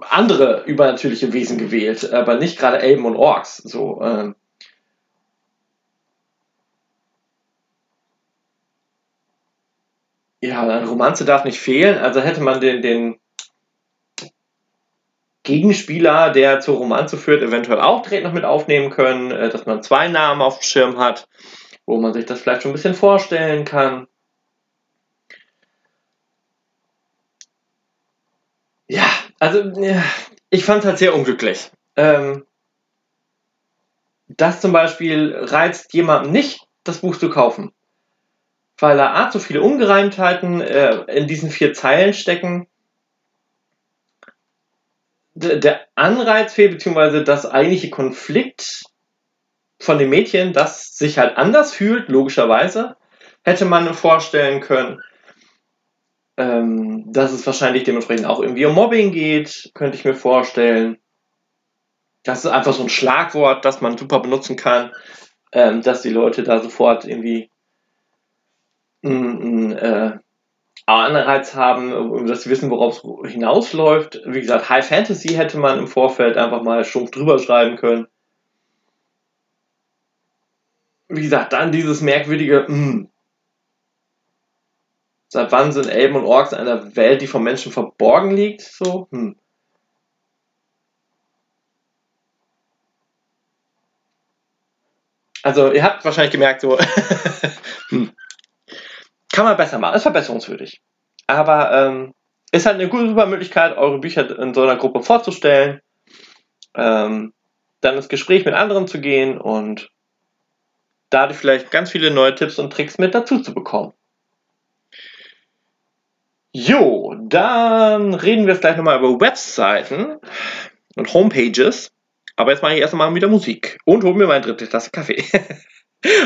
andere übernatürliche Wesen gewählt, aber nicht gerade Elben und Orks. So, ähm, ja, eine Romanze darf nicht fehlen. Also hätte man den, den Gegenspieler, der zur Romanze führt, eventuell auch direkt noch mit aufnehmen können, äh, dass man zwei Namen auf dem Schirm hat, wo man sich das vielleicht schon ein bisschen vorstellen kann. Ja, also ich fand es halt sehr unglücklich. Ähm, das zum Beispiel reizt jemandem nicht, das Buch zu kaufen. Weil da A, zu viele Ungereimtheiten äh, in diesen vier Zeilen stecken. Der Anreiz fehlt, beziehungsweise das eigentliche Konflikt von dem Mädchen, das sich halt anders fühlt, logischerweise, hätte man vorstellen können ähm, dass es wahrscheinlich dementsprechend auch irgendwie um Mobbing geht, könnte ich mir vorstellen. Das ist einfach so ein Schlagwort, das man super benutzen kann, ähm, dass die Leute da sofort irgendwie einen äh, Anreiz haben, dass sie wissen, worauf es hinausläuft. Wie gesagt, High Fantasy hätte man im Vorfeld einfach mal stumpf drüber schreiben können. Wie gesagt, dann dieses merkwürdige, mh, hm, Seit wann sind Elben und Orks in einer Welt, die vom Menschen verborgen liegt? So, hm. Also, ihr habt wahrscheinlich gemerkt, so, hm. [LAUGHS] kann man besser machen, ist verbesserungswürdig. Aber ähm, ist halt eine gute Möglichkeit, eure Bücher in so einer Gruppe vorzustellen, ähm, dann ins Gespräch mit anderen zu gehen und dadurch vielleicht ganz viele neue Tipps und Tricks mit dazu zu bekommen. Jo, dann reden wir jetzt gleich nochmal über Webseiten und Homepages. Aber jetzt mache ich erst einmal wieder Musik und hole mir meine dritte Tasse Kaffee. [LAUGHS]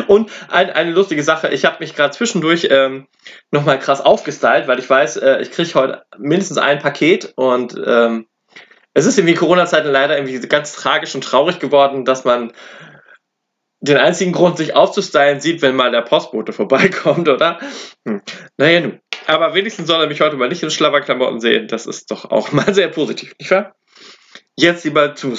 Und ein, eine lustige Sache, ich habe mich gerade zwischendurch ähm, nochmal krass aufgestylt, weil ich weiß, äh, ich kriege heute mindestens ein Paket und ähm, es ist irgendwie Corona-Zeiten leider irgendwie ganz tragisch und traurig geworden, dass man den einzigen Grund, sich aufzustylen, sieht, wenn mal der Postbote vorbeikommt, oder? Hm. Naja, nun. Aber wenigstens soll er mich heute mal nicht in Schlabberklamotten sehen. Das ist doch auch mal sehr positiv, nicht wahr? Jetzt lieber zu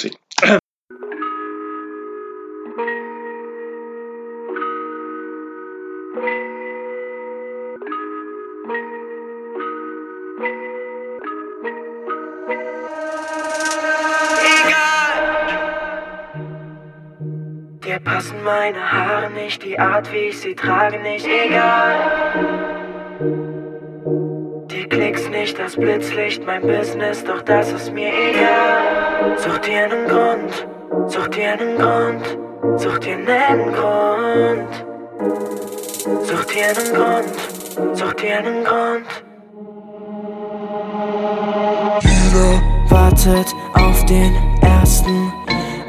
meine Haare nicht, die Art, wie ich sie trage, nicht egal. Dir klicks nicht das Blitzlicht, mein Business, doch das ist mir egal. Such dir einen Grund, such dir einen Grund, such dir einen Grund. Such dir einen Grund, such dir einen Grund. Jeder wartet auf den ersten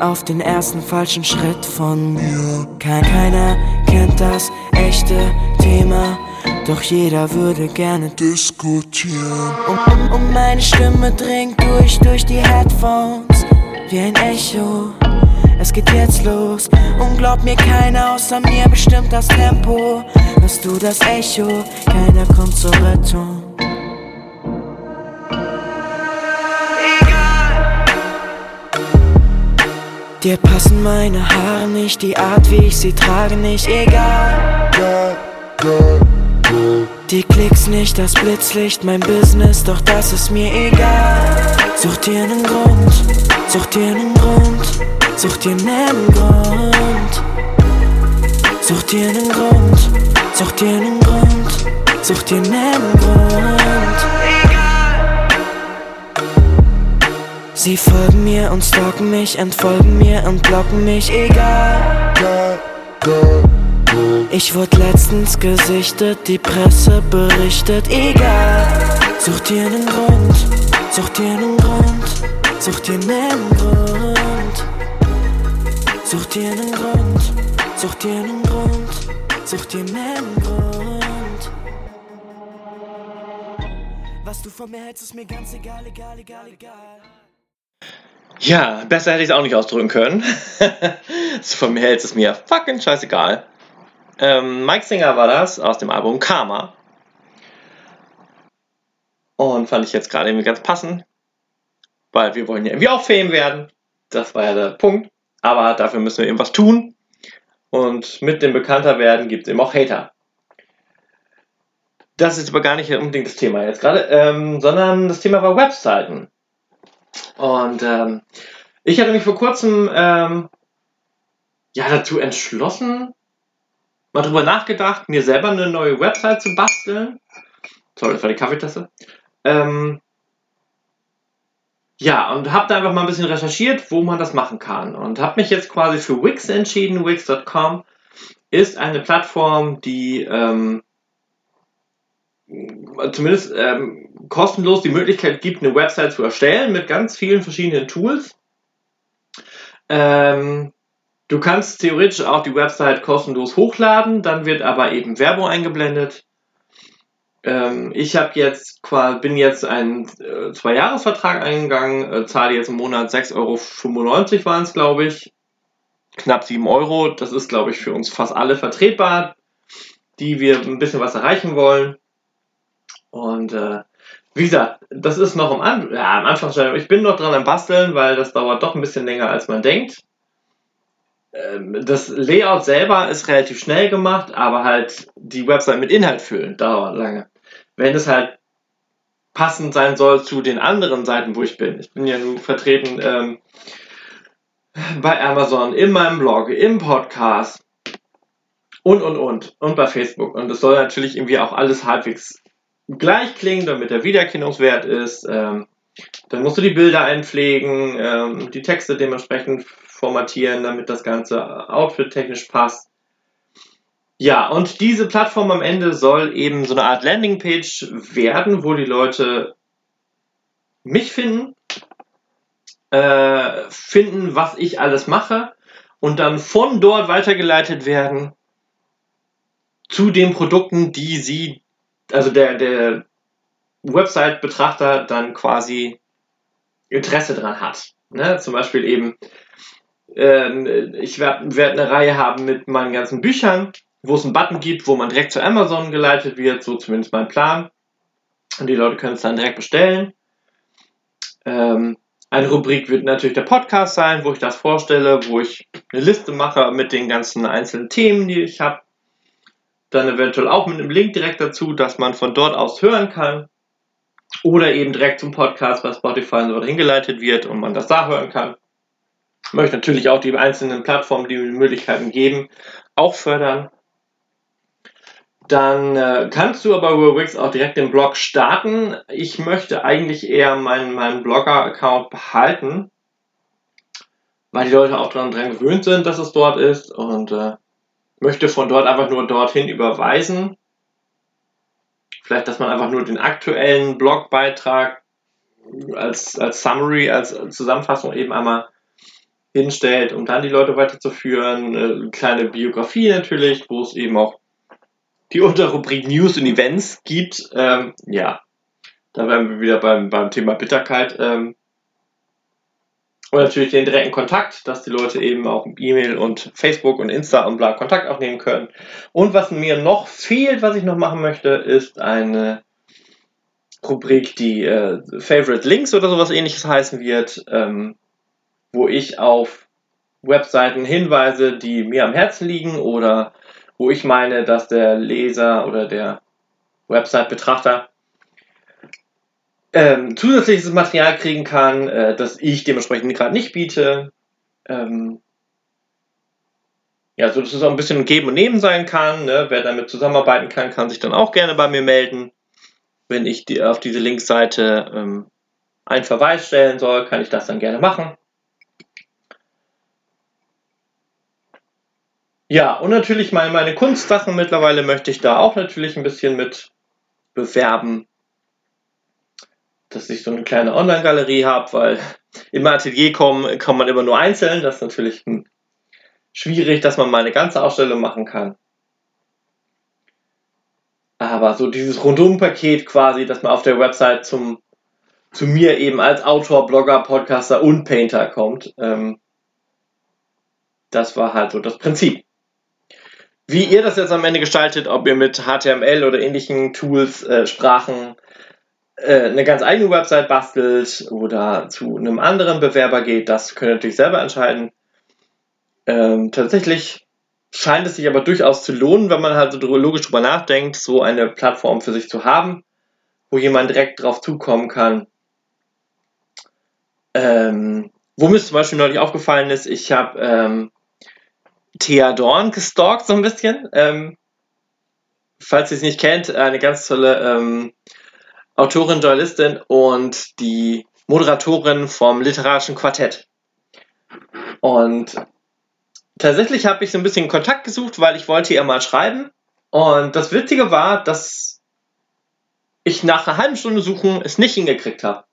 auf den ersten falschen Schritt von mir. Kein, keiner kennt das echte Thema, doch jeder würde gerne diskutieren. Und, und, und meine Stimme dringt durch, durch die Headphones, wie ein Echo. Es geht jetzt los und glaub mir, keiner außer mir bestimmt das Tempo. Hörst du das Echo? Keiner kommt zur Rettung. Dir passen meine Haare nicht, die Art, wie ich sie trage, nicht egal. Die Klicks nicht, das Blitzlicht, mein Business, doch das ist mir egal. Such dir einen Grund, such dir einen Grund, such dir einen Grund. Such dir einen Grund, such dir einen Grund, such dir einen Grund. Sie folgen mir und stalken mich, entfolgen mir und blocken mich, egal. Ich wurde letztens gesichtet, die Presse berichtet, egal. Such dir einen Grund, such dir einen Grund, such dir einen Grund. Such dir einen Grund, such dir einen Grund, such dir einen Grund. Was du von mir hältst, ist mir ganz egal, egal, egal, egal. Ja, besser hätte ich es auch nicht ausdrücken können. [LAUGHS] von mir hält es mir fucking scheißegal. Ähm, Mike Singer war das aus dem Album Karma. Und fand ich jetzt gerade irgendwie ganz passend. Weil wir wollen ja irgendwie auch Fame werden. Das war ja der Punkt. Aber dafür müssen wir irgendwas tun. Und mit dem bekannter werden gibt es eben auch Hater. Das ist aber gar nicht unbedingt das Thema jetzt gerade, ähm, sondern das Thema war Webseiten. Und ähm, ich hatte mich vor kurzem ähm, ja dazu entschlossen, mal drüber nachgedacht, mir selber eine neue Website zu basteln. Sorry, das war die Kaffeetasse. Ähm, ja, und habe da einfach mal ein bisschen recherchiert, wo man das machen kann. Und habe mich jetzt quasi für Wix entschieden. Wix.com ist eine Plattform, die ähm, zumindest ähm, kostenlos die Möglichkeit gibt, eine Website zu erstellen mit ganz vielen verschiedenen Tools. Ähm, du kannst theoretisch auch die Website kostenlos hochladen, dann wird aber eben Werbung eingeblendet. Ähm, ich habe jetzt bin jetzt einen äh, Zwei-Jahres-Vertrag eingegangen, äh, zahle jetzt im Monat 6,95 Euro waren es, glaube ich. Knapp 7 Euro. Das ist, glaube ich, für uns fast alle vertretbar, die wir ein bisschen was erreichen wollen. Und äh, wie gesagt, das ist noch am, An ja, am Anfang. Ich bin noch dran am Basteln, weil das dauert doch ein bisschen länger, als man denkt. Ähm, das Layout selber ist relativ schnell gemacht, aber halt die Website mit Inhalt füllen dauert lange. Wenn es halt passend sein soll zu den anderen Seiten, wo ich bin. Ich bin ja nun vertreten ähm, bei Amazon, in meinem Blog, im Podcast und und und und bei Facebook. Und es soll natürlich irgendwie auch alles halbwegs gleich klingen, damit der Wiedererkennungswert ist. Ähm, dann musst du die Bilder einpflegen, ähm, die Texte dementsprechend formatieren, damit das Ganze outfit-technisch passt. Ja, und diese Plattform am Ende soll eben so eine Art Landingpage werden, wo die Leute mich finden, äh, finden, was ich alles mache und dann von dort weitergeleitet werden zu den Produkten, die sie, also der, der Website-Betrachter dann quasi Interesse dran hat. Ne? Zum Beispiel eben, äh, ich werde werd eine Reihe haben mit meinen ganzen Büchern, wo es einen Button gibt, wo man direkt zu Amazon geleitet wird, so zumindest mein Plan. Und die Leute können es dann direkt bestellen. Ähm, eine Rubrik wird natürlich der Podcast sein, wo ich das vorstelle, wo ich eine Liste mache mit den ganzen einzelnen Themen, die ich habe. Dann eventuell auch mit einem Link direkt dazu, dass man von dort aus hören kann. Oder eben direkt zum Podcast bei Spotify und so weiter hingeleitet wird und man das da hören kann. Ich möchte natürlich auch die einzelnen Plattformen, die mir Möglichkeiten geben, auch fördern. Dann äh, kannst du aber über Wix auch direkt den Blog starten. Ich möchte eigentlich eher meinen, meinen Blogger-Account behalten, weil die Leute auch daran gewöhnt sind, dass es dort ist und äh, möchte von dort einfach nur dorthin überweisen. Vielleicht, dass man einfach nur den aktuellen Blogbeitrag als, als Summary, als Zusammenfassung eben einmal hinstellt, um dann die Leute weiterzuführen. Eine kleine Biografie natürlich, wo es eben auch die Unterrubrik News und Events gibt. Ähm, ja, da wären wir wieder beim, beim Thema Bitterkeit. Ähm, und natürlich den direkten Kontakt, dass die Leute eben auch E-Mail und Facebook und Insta und bla Kontakt aufnehmen können. Und was mir noch fehlt, was ich noch machen möchte, ist eine Rubrik, die äh, Favorite Links oder sowas ähnliches heißen wird, ähm, wo ich auf Webseiten hinweise, die mir am Herzen liegen oder wo ich meine, dass der Leser oder der Website-Betrachter ähm, zusätzliches Material kriegen kann, äh, das ich dementsprechend gerade nicht biete. Ähm, ja, so dass es auch ein bisschen Geben und Nehmen sein kann. Ne? Wer damit zusammenarbeiten kann, kann sich dann auch gerne bei mir melden. Wenn ich die, auf diese Linkseite ähm, einen Verweis stellen soll, kann ich das dann gerne machen. Ja, und natürlich meine, meine Kunstsachen mittlerweile möchte ich da auch natürlich ein bisschen mit bewerben dass ich so eine kleine Online-Galerie habe, weil im Atelier kommen, kommt man immer nur einzeln. Das ist natürlich hm, schwierig, dass man mal eine ganze Ausstellung machen kann. Aber so dieses Rundum-Paket quasi, dass man auf der Website zum, zu mir eben als Autor, Blogger, Podcaster und Painter kommt, ähm, das war halt so das Prinzip. Wie ihr das jetzt am Ende gestaltet, ob ihr mit HTML oder ähnlichen Tools, äh, Sprachen eine ganz eigene Website bastelt oder zu einem anderen Bewerber geht, das könnt ihr natürlich selber entscheiden. Ähm, tatsächlich scheint es sich aber durchaus zu lohnen, wenn man halt so logisch drüber nachdenkt, so eine Plattform für sich zu haben, wo jemand direkt drauf zukommen kann. Ähm, wo mir zum Beispiel neulich aufgefallen ist, ich habe ähm, Thea Dorn gestalkt so ein bisschen. Ähm, falls ihr es nicht kennt, eine ganz tolle ähm, Autorin, Journalistin und die Moderatorin vom literarischen Quartett. Und tatsächlich habe ich so ein bisschen Kontakt gesucht, weil ich wollte ihr mal schreiben. Und das Witzige war, dass ich nach einer halben Stunde Suchen es nicht hingekriegt habe.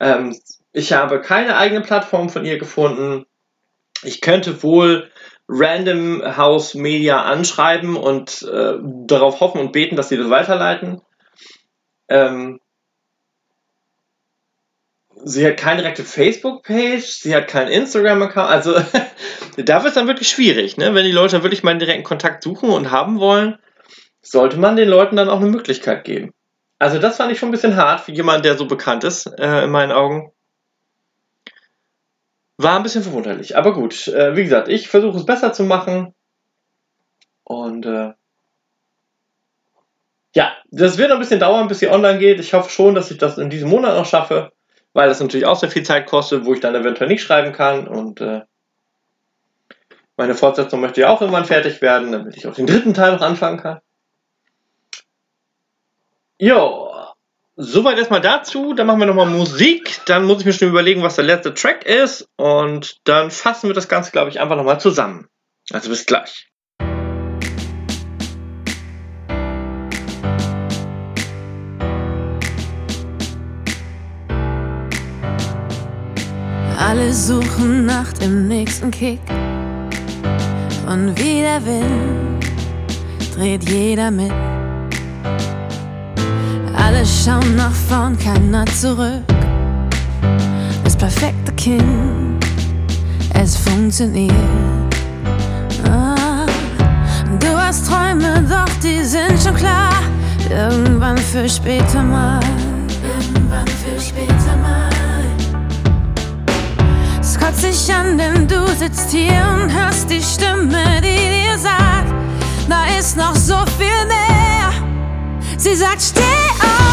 Ähm, ich habe keine eigene Plattform von ihr gefunden. Ich könnte wohl Random House Media anschreiben und äh, darauf hoffen und beten, dass sie das weiterleiten. Ähm, sie hat keine direkte Facebook-Page, sie hat keinen Instagram-Account, also [LAUGHS] da wird es dann wirklich schwierig, ne? Wenn die Leute wirklich mal einen direkten Kontakt suchen und haben wollen, sollte man den Leuten dann auch eine Möglichkeit geben. Also das fand ich schon ein bisschen hart für jemanden, der so bekannt ist, äh, in meinen Augen. War ein bisschen verwunderlich, aber gut. Äh, wie gesagt, ich versuche es besser zu machen. Und äh, ja, das wird noch ein bisschen dauern, bis sie online geht. Ich hoffe schon, dass ich das in diesem Monat noch schaffe, weil das natürlich auch sehr viel Zeit kostet, wo ich dann eventuell nicht schreiben kann. Und äh, meine Fortsetzung möchte ja auch irgendwann fertig werden, damit ich auch den dritten Teil noch anfangen kann. Jo, soweit erstmal dazu. Dann machen wir nochmal Musik. Dann muss ich mir schon überlegen, was der letzte Track ist. Und dann fassen wir das Ganze, glaube ich, einfach nochmal zusammen. Also bis gleich. Alle suchen nach dem nächsten Kick. Und wie der Wind dreht jeder mit. Alle schauen nach vorn, keiner zurück. Das perfekte Kind, es funktioniert. Ah, du hast Träume, doch die sind schon klar. Irgendwann für später mal. Irgendwann für später mal. Kotzt sich an, denn du sitzt hier und hörst die Stimme, die dir sagt, da ist noch so viel mehr. Sie sagt, steh auf,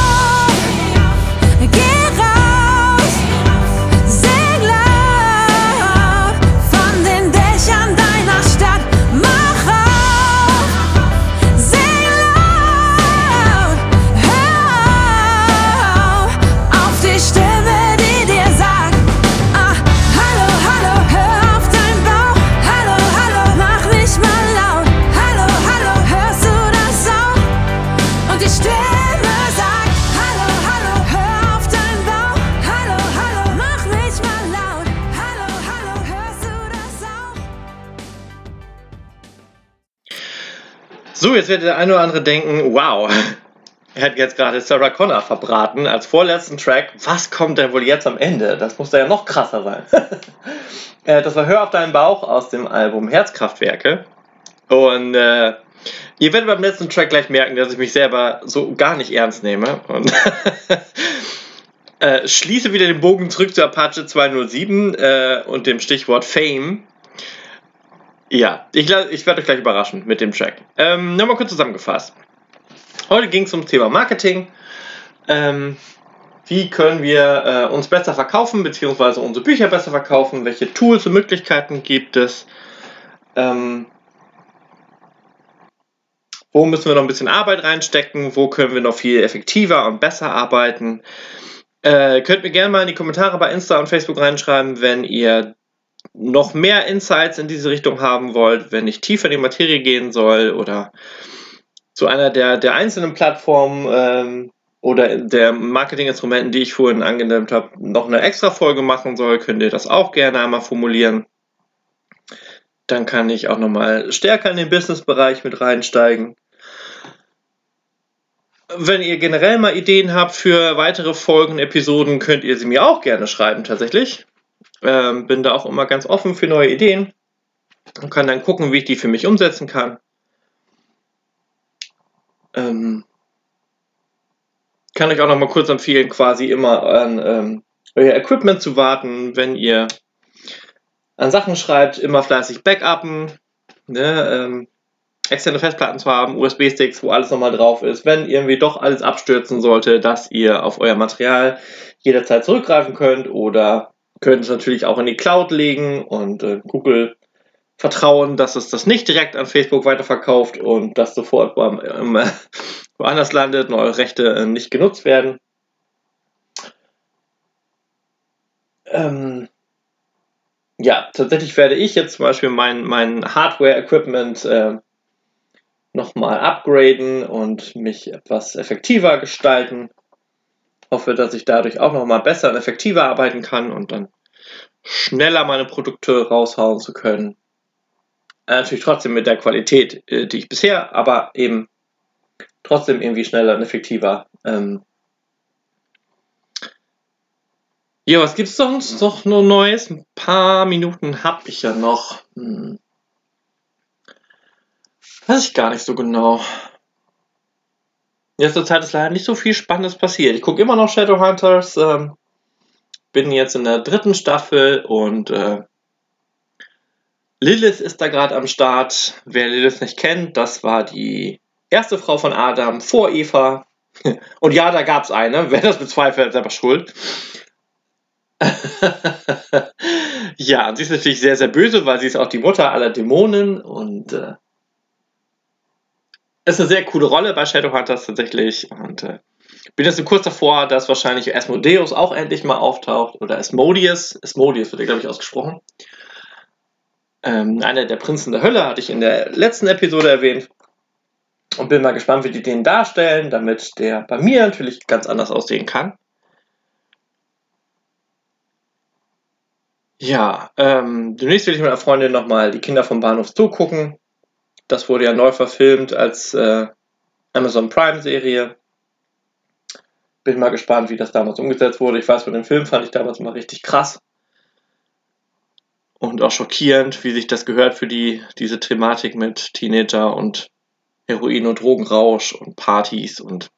So, jetzt wird der eine oder andere denken, wow, er hat jetzt gerade Sarah Connor verbraten als vorletzten Track. Was kommt denn wohl jetzt am Ende? Das muss da ja noch krasser sein. [LAUGHS] Äh, das war Hör auf deinen Bauch aus dem Album Herzkraftwerke. Und äh, ihr werdet beim letzten Track gleich merken, dass ich mich selber so gar nicht ernst nehme. Und [LAUGHS] äh, schließe wieder den Bogen zurück zu Apache 207 äh, und dem Stichwort Fame. Ja, ich, ich werde euch gleich überraschen mit dem Track. Ähm, Nochmal kurz zusammengefasst. Heute ging es ums Thema Marketing. Ähm, wie können wir äh, uns besser verkaufen, beziehungsweise unsere Bücher besser verkaufen? Welche Tools und Möglichkeiten gibt es? Ähm, wo müssen wir noch ein bisschen Arbeit reinstecken? Wo können wir noch viel effektiver und besser arbeiten? Äh, könnt mir gerne mal in die Kommentare bei Insta und Facebook reinschreiben, wenn ihr noch mehr Insights in diese Richtung haben wollt, wenn ich tiefer in die Materie gehen soll oder zu einer der, der einzelnen Plattformen ähm, oder der Marketinginstrumenten, die ich vorhin angenannt habe, noch eine extra Folge machen soll, könnt ihr das auch gerne einmal formulieren. Dann kann ich auch nochmal stärker in den Business-Bereich mit reinsteigen. Wenn ihr generell mal Ideen habt für weitere Folgen, Episoden, könnt ihr sie mir auch gerne schreiben tatsächlich. Ähm, bin da auch immer ganz offen für neue Ideen und kann dann gucken, wie ich die für mich umsetzen kann. Ähm, kann euch auch noch mal kurz empfehlen, quasi immer an ähm, euer Equipment zu warten, wenn ihr an Sachen schreibt, immer fleißig backuppen, ne, ähm, externe Festplatten zu haben, USB-Sticks, wo alles nochmal drauf ist, wenn irgendwie doch alles abstürzen sollte, dass ihr auf euer Material jederzeit zurückgreifen könnt oder könnt es natürlich auch in die Cloud legen und äh, Google vertrauen, dass es das nicht direkt an Facebook weiterverkauft und das sofort beim, ähm, woanders landet und eure Rechte äh, nicht genutzt werden. Ähm, ja, tatsächlich werde ich jetzt zum Beispiel mein, mein Hardware-Equipment äh, nochmal upgraden und mich etwas effektiver gestalten. Hoffe, dass ich dadurch auch nochmal besser und effektiver arbeiten kann und dann schneller meine Produkte raushauen zu können. Äh, natürlich trotzdem mit der Qualität, äh, die ich bisher, aber eben trotzdem irgendwie schneller und effektiver. Ähm ja, was gibt's sonst noch nur Neues? Ein paar Minuten habe ich ja noch. Hm. Weiß ich gar nicht so genau. In letzter Zeit ist leider nicht so viel Spannendes passiert. Ich gucke immer noch Shadowhunters. Ähm, bin jetzt in der dritten Staffel und äh, Lilith ist da gerade am Start. Wer Lilith nicht kennt, das war die erste Frau von Adam vor Eva. [LAUGHS] Und ja, da gab es eine. Wer das bezweifelt, hat selber schuld. [LAUGHS] ja, sie ist natürlich sehr, sehr böse, weil sie ist auch die Mutter aller Dämonen und äh, ist eine sehr coole Rolle bei Shadowhunters tatsächlich. Und äh, bin jetzt kurz davor, dass wahrscheinlich Asmodeus auch endlich mal auftaucht. Oder Asmodeus. Asmodeus wird ja, glaube ich, ausgesprochen. Ähm, einer der Prinzen der Hölle hatte ich in der letzten Episode erwähnt. Und bin mal gespannt, wie die den darstellen, damit der bei mir natürlich ganz anders aussehen kann. Ja, ähm, demnächst will ich mit einer Freundin nochmal die Kinder vom Bahnhof Zoo gucken. Das wurde ja neu verfilmt als äh, Amazon Prime-Serie. Bin mal gespannt, wie das damals umgesetzt wurde. Ich weiß, von dem Film fand ich damals mal richtig krass. Und auch schockierend, wie sich das gehört für die, diese Thematik mit Teenager und Heroin- und Drogenrausch und Partys und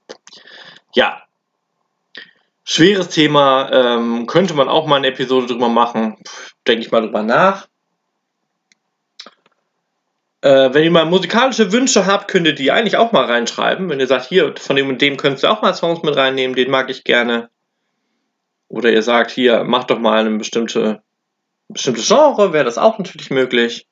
ja. Schweres Thema, ähm, könnte man auch mal eine Episode drüber machen. Denke ich mal drüber nach. Äh, wenn ihr mal musikalische Wünsche habt, könnt ihr die eigentlich auch mal reinschreiben. Wenn ihr sagt, hier, von dem und dem könnt ihr auch mal Songs mit reinnehmen, den mag ich gerne. Oder ihr sagt, hier, macht doch mal eine bestimmte, bestimmte Genre, wäre das auch natürlich möglich.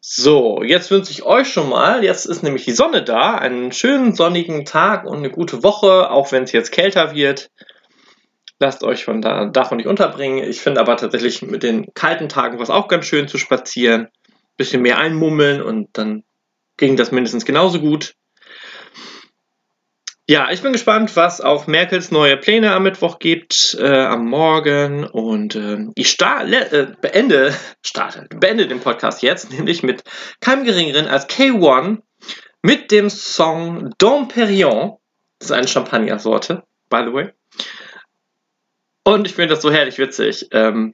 So, jetzt wünsche ich euch schon mal, jetzt ist nämlich die Sonne da, einen schönen sonnigen Tag und eine gute Woche, auch wenn es jetzt kälter wird. Lasst euch von da, davon nicht unterbringen. Ich finde aber tatsächlich mit den kalten Tagen war es auch ganz schön zu spazieren bisschen mehr einmummeln und dann ging das mindestens genauso gut. Ja, ich bin gespannt, was auf Merkels neue Pläne am Mittwoch gibt, äh, am Morgen. Und äh, ich start, äh, beende, [LAUGHS] starte, beende den Podcast jetzt, [LAUGHS] nämlich mit keinem Geringeren als K1 mit dem Song Dom Perignon. Das ist eine Champagner-Sorte, by the way. Und ich finde das so herrlich witzig, ähm,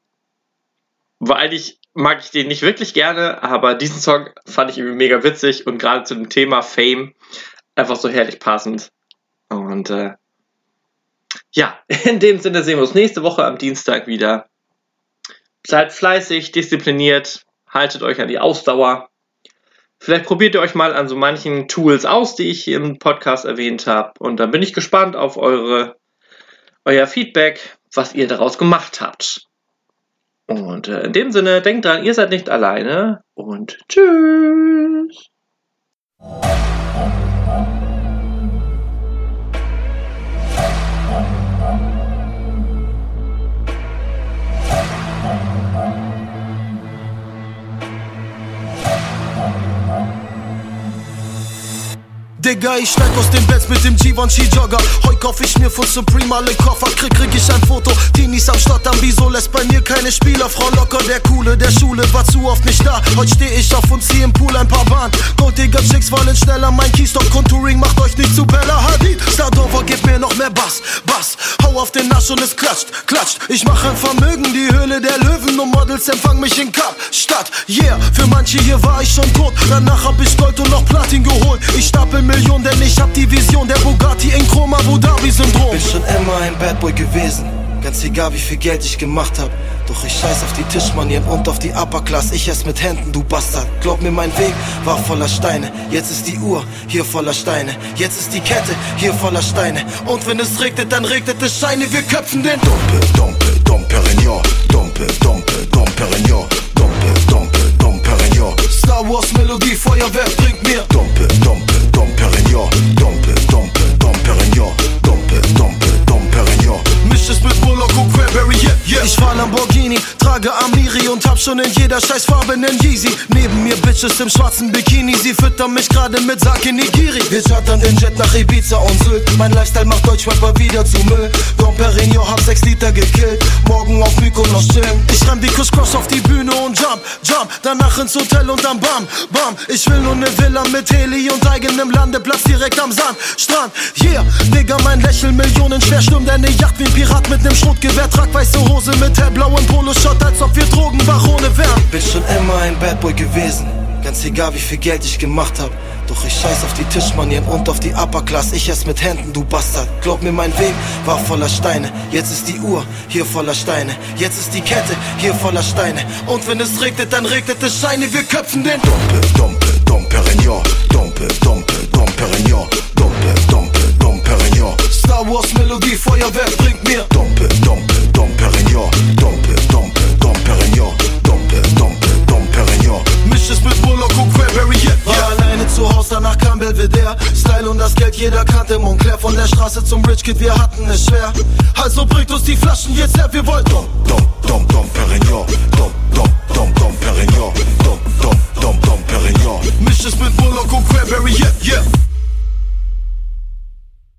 weil ich mag ich den nicht wirklich gerne, aber diesen Song fand ich irgendwie mega witzig und gerade zu dem Thema Fame einfach so herrlich passend. Und äh, ja, [LAUGHS] in dem Sinne sehen wir uns nächste Woche am Dienstag wieder. Seid fleißig, diszipliniert, haltet euch an die Ausdauer. Vielleicht probiert ihr euch mal an so manchen Tools aus, die ich im Podcast erwähnt habe. Und dann bin ich gespannt auf eure, euer Feedback, was ihr daraus gemacht habt. Und äh, in dem Sinne, denkt dran, ihr seid nicht alleine und tschüss. Digga, ich steig aus dem Bett mit dem Givenchy Jogger. Heu kauf ich mir von Supreme alle Koffer. Krieg, krieg ich ein Foto. Teenies am Stottern, wieso lässt bei mir keine Spieler? Frau Locker, der Coole der Schule, war zu oft nicht da. Heute steh ich auf und zieh im Pool ein paar Bahn. Gold, Digga, Chicks wollen schneller. Mein Keystop Contouring macht euch nicht zu Bella Hadid. Stardover, gib mir noch mehr Bass, Bass. Hau auf den Nasch und es klatscht, klatscht. Ich mach ein Vermögen, die Höhle der Löwen und Models empfang mich in Kapstadt. Yeah, für manche hier war ich schon tot. Danach hab ich Gold und noch Platin geholt. Ich stapel Millionen, denn ich hab die Vision der Bugatti in Chroma Abu Dhabi Syndrom. Bin schon immer ein Bad Boy gewesen, ganz egal wie viel Geld ich gemacht hab. Doch ich scheiß auf die Tischmanieren und auf die Upper Class. Ich ess mit Händen, du Bastard. Glaub mir, mein Weg war voller Steine. Jetzt ist die Uhr hier voller Steine. Jetzt ist die Kette hier voller Steine. Und wenn es regnet, dann regnet es Scheine. Wir köpfen den Dumpe, Dumpe, Dom Perignon. Dumpe, Dumpe, Dom Perignon. Dumpe, Dumpe, Dom Perignon. Star Wars Melodie, Feuerwerk bringt mir Dumpe, Dumpe, Perignon. Dumpe, Dumpe, Dom Perignon. Dumpe, Dumpe, Dom Perignon. Misch es mit Moloch und Cranberry, yeah. Ich fahr Lamborghini, trage Amiri und hab schon in jeder Scheißfarbe nen Yeezy. Neben mir Bitches im schwarzen Bikini, sie füttern mich gerade mit Sake Nigiri. Wir chartern den Jet nach Ibiza und Sylt. Mein Lifestyle macht Deutschrapper wieder zu Müll. Dom Perignon hab 6 Liter gekillt. Morgen auf Mykonos chillen. Ich renn wie Kuss Cross auf die Bühne und jump, jump. Danach ins Hotel und dann bam, bam. Ich will nur ne Villa mit Heli und eigenem Landeplatz direkt am Sandstrand. Yeah, Digga, mein Lächeln Millionen schwer. Stürmt eine Yacht wie ein Pirat mit nem Schrotgewehr. Trag weiße Hose mit hellblauem Poloshot, als ob wir Drogenbarone wären. Bin schon immer ein Bad Boy gewesen. Ganz egal wie viel Geld ich gemacht hab. Doch ich scheiß auf die Tischmanieren und auf die Upper Class. Ich ess mit Händen, du Bastard. Glaub mir, mein Weg war voller Steine. Jetzt ist die Uhr hier voller Steine. Jetzt ist die Kette hier voller Steine. Und wenn es regnet, dann regnet es Scheine. Wir köpfen den Dumpe, Dumpe, Dom Perignon. Dumpe, Dumpe, Dom Perignon. Dumpe, Dumpe, Dom Perignon. Star Wars Melodie, Feuerwerk bringt mir Dumpe, Dumpe, Dom Perignon. Dumpe, Dumpe, Dom Perignon. Dumpe, Dumpe, Dom Perignon. Misch es mit Moloch und Cranberry, yeah, yeah. War alleine zu Hause, danach kam Belvedere. Style und das Geld, jeder kannte Montclair. Von der Straße zum Rich Kid, wir hatten es schwer. Also bringt uns die Flaschen jetzt her, wir wollen Dom, Dom, Dom, Dom Perignon. Dom, Dom, Dom, Dom Perignon. Dom, Dom, Dom, Dom Perignon. Misch es mit Moloch und Cranberry, yeah, yeah.